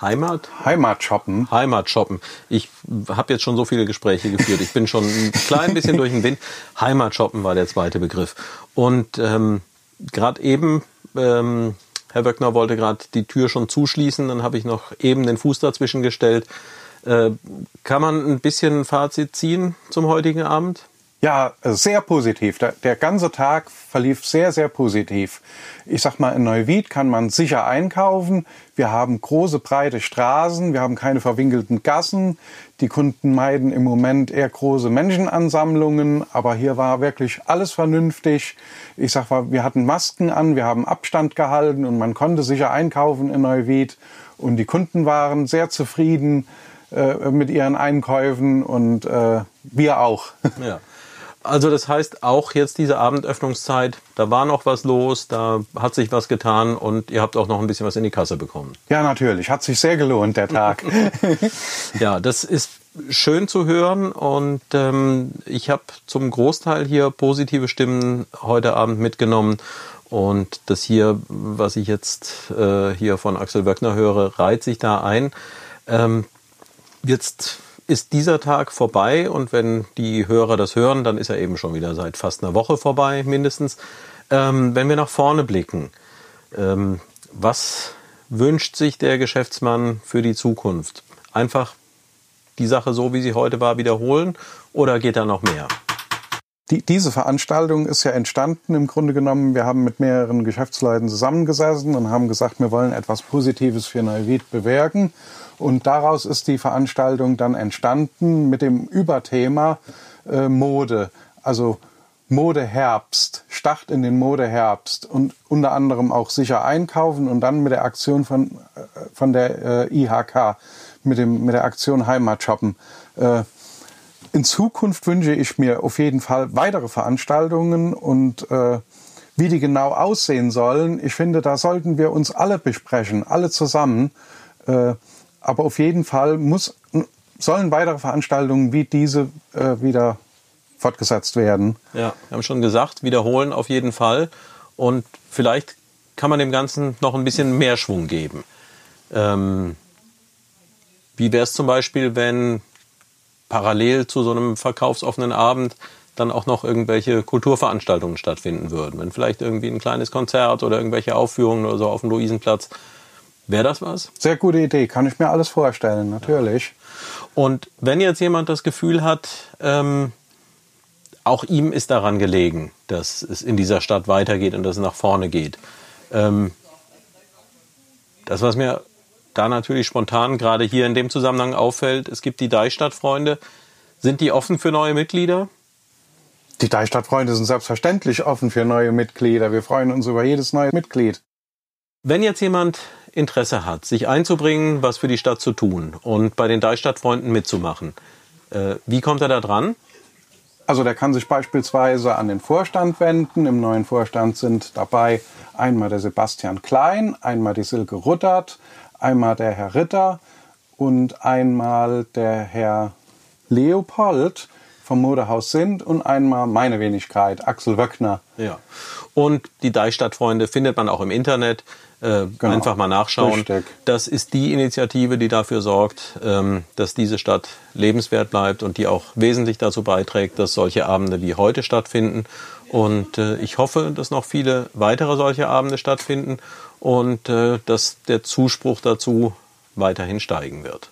Heimat? Heimatshoppen. Heimatshoppen. Ich habe jetzt schon so viele Gespräche geführt. Ich bin schon ein klein bisschen durch den Wind. Heimatshoppen war der zweite Begriff. Und ähm, gerade eben, ähm, Herr Wöckner wollte gerade die Tür schon zuschließen, dann habe ich noch eben den Fuß dazwischen gestellt. Äh, kann man ein bisschen ein Fazit ziehen zum heutigen Abend? Ja, sehr positiv. Der, der ganze Tag verlief sehr, sehr positiv. Ich sag mal, in Neuwied kann man sicher einkaufen. Wir haben große, breite Straßen. Wir haben keine verwinkelten Gassen. Die Kunden meiden im Moment eher große Menschenansammlungen. Aber hier war wirklich alles vernünftig. Ich sag mal, wir hatten Masken an. Wir haben Abstand gehalten und man konnte sicher einkaufen in Neuwied. Und die Kunden waren sehr zufrieden äh, mit ihren Einkäufen und äh, wir auch. Ja. Also das heißt auch jetzt diese Abendöffnungszeit, da war noch was los, da hat sich was getan und ihr habt auch noch ein bisschen was in die Kasse bekommen. Ja, natürlich. Hat sich sehr gelohnt, der Tag. Ja, das ist schön zu hören und ähm, ich habe zum Großteil hier positive Stimmen heute Abend mitgenommen und das hier, was ich jetzt äh, hier von Axel Wöckner höre, reiht sich da ein. Ähm, jetzt ist dieser Tag vorbei und wenn die Hörer das hören, dann ist er eben schon wieder seit fast einer Woche vorbei, mindestens. Ähm, wenn wir nach vorne blicken, ähm, was wünscht sich der Geschäftsmann für die Zukunft? Einfach die Sache so, wie sie heute war, wiederholen oder geht da noch mehr? Die, diese Veranstaltung ist ja entstanden im Grunde genommen. Wir haben mit mehreren Geschäftsleuten zusammengesessen und haben gesagt, wir wollen etwas Positives für Neuwied bewirken. Und daraus ist die Veranstaltung dann entstanden mit dem Überthema äh, Mode. Also Modeherbst, Start in den Modeherbst und unter anderem auch sicher einkaufen und dann mit der Aktion von, äh, von der äh, IHK, mit, dem, mit der Aktion Heimat shoppen. Äh, in Zukunft wünsche ich mir auf jeden Fall weitere Veranstaltungen und äh, wie die genau aussehen sollen. Ich finde, da sollten wir uns alle besprechen, alle zusammen. Äh, aber auf jeden Fall muss, sollen weitere Veranstaltungen wie diese äh, wieder fortgesetzt werden. Ja, wir haben schon gesagt, wiederholen auf jeden Fall. Und vielleicht kann man dem Ganzen noch ein bisschen mehr Schwung geben. Ähm, wie wäre es zum Beispiel, wenn parallel zu so einem verkaufsoffenen Abend dann auch noch irgendwelche Kulturveranstaltungen stattfinden würden? Wenn vielleicht irgendwie ein kleines Konzert oder irgendwelche Aufführungen oder so auf dem Luisenplatz. Wäre das was? Sehr gute Idee, kann ich mir alles vorstellen, natürlich. Und wenn jetzt jemand das Gefühl hat, ähm, auch ihm ist daran gelegen, dass es in dieser Stadt weitergeht und dass es nach vorne geht. Ähm, das, was mir da natürlich spontan gerade hier in dem Zusammenhang auffällt, es gibt die Deichstadtfreunde. Sind die offen für neue Mitglieder? Die Deichstadtfreunde sind selbstverständlich offen für neue Mitglieder. Wir freuen uns über jedes neue Mitglied. Wenn jetzt jemand Interesse hat, sich einzubringen, was für die Stadt zu tun und bei den Deichstadtfreunden mitzumachen, äh, wie kommt er da dran? Also der kann sich beispielsweise an den Vorstand wenden. Im neuen Vorstand sind dabei einmal der Sebastian Klein, einmal die Silke Ruttert, einmal der Herr Ritter und einmal der Herr Leopold vom Modehaus Sind und einmal meine Wenigkeit, Axel Wöckner. Ja. Und die Deichstadtfreunde findet man auch im Internet. Äh, genau. Einfach mal nachschauen. Richtig. Das ist die Initiative, die dafür sorgt, ähm, dass diese Stadt lebenswert bleibt und die auch wesentlich dazu beiträgt, dass solche Abende wie heute stattfinden. Und äh, ich hoffe, dass noch viele weitere solche Abende stattfinden und äh, dass der Zuspruch dazu weiterhin steigen wird.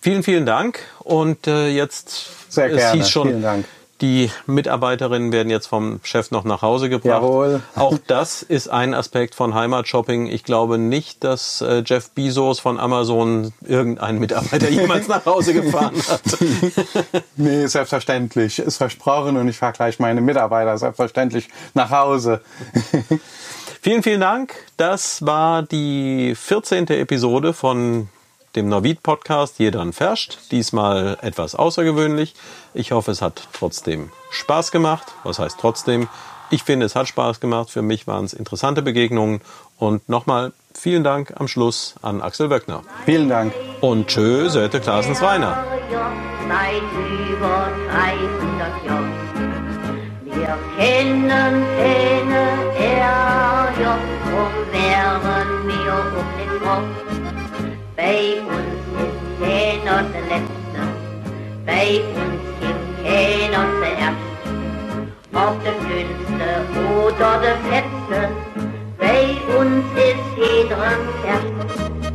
Vielen, vielen Dank. Und äh, jetzt Sehr gerne. es hieß schon, Vielen Dank. Die Mitarbeiterinnen werden jetzt vom Chef noch nach Hause gebracht. Jawohl. Auch das ist ein Aspekt von Heimatshopping. Ich glaube nicht, dass äh, Jeff Bezos von Amazon irgendeinen Mitarbeiter jemals nach Hause gefahren hat. nee, selbstverständlich. Ist versprochen und ich fahre gleich meine Mitarbeiter selbstverständlich nach Hause. vielen, vielen Dank. Das war die 14. Episode von dem Norvid-Podcast Jedern Ferscht. Diesmal etwas außergewöhnlich. Ich hoffe, es hat trotzdem Spaß gemacht. Was heißt trotzdem? Ich finde, es hat Spaß gemacht. Für mich waren es interessante Begegnungen. Und nochmal vielen Dank am Schluss an Axel Wöckner. Vielen Dank. Und tschö, Söte Klaasens Rainer. Seit über 300 Jahren. Wir kennen keine RJ, drum wären wir um den Kopf. Bei uns ist keiner der Letzte, bei uns gibt keiner zuerst. Ob der Dünnste oder der Fetzte, bei uns ist jeder erst.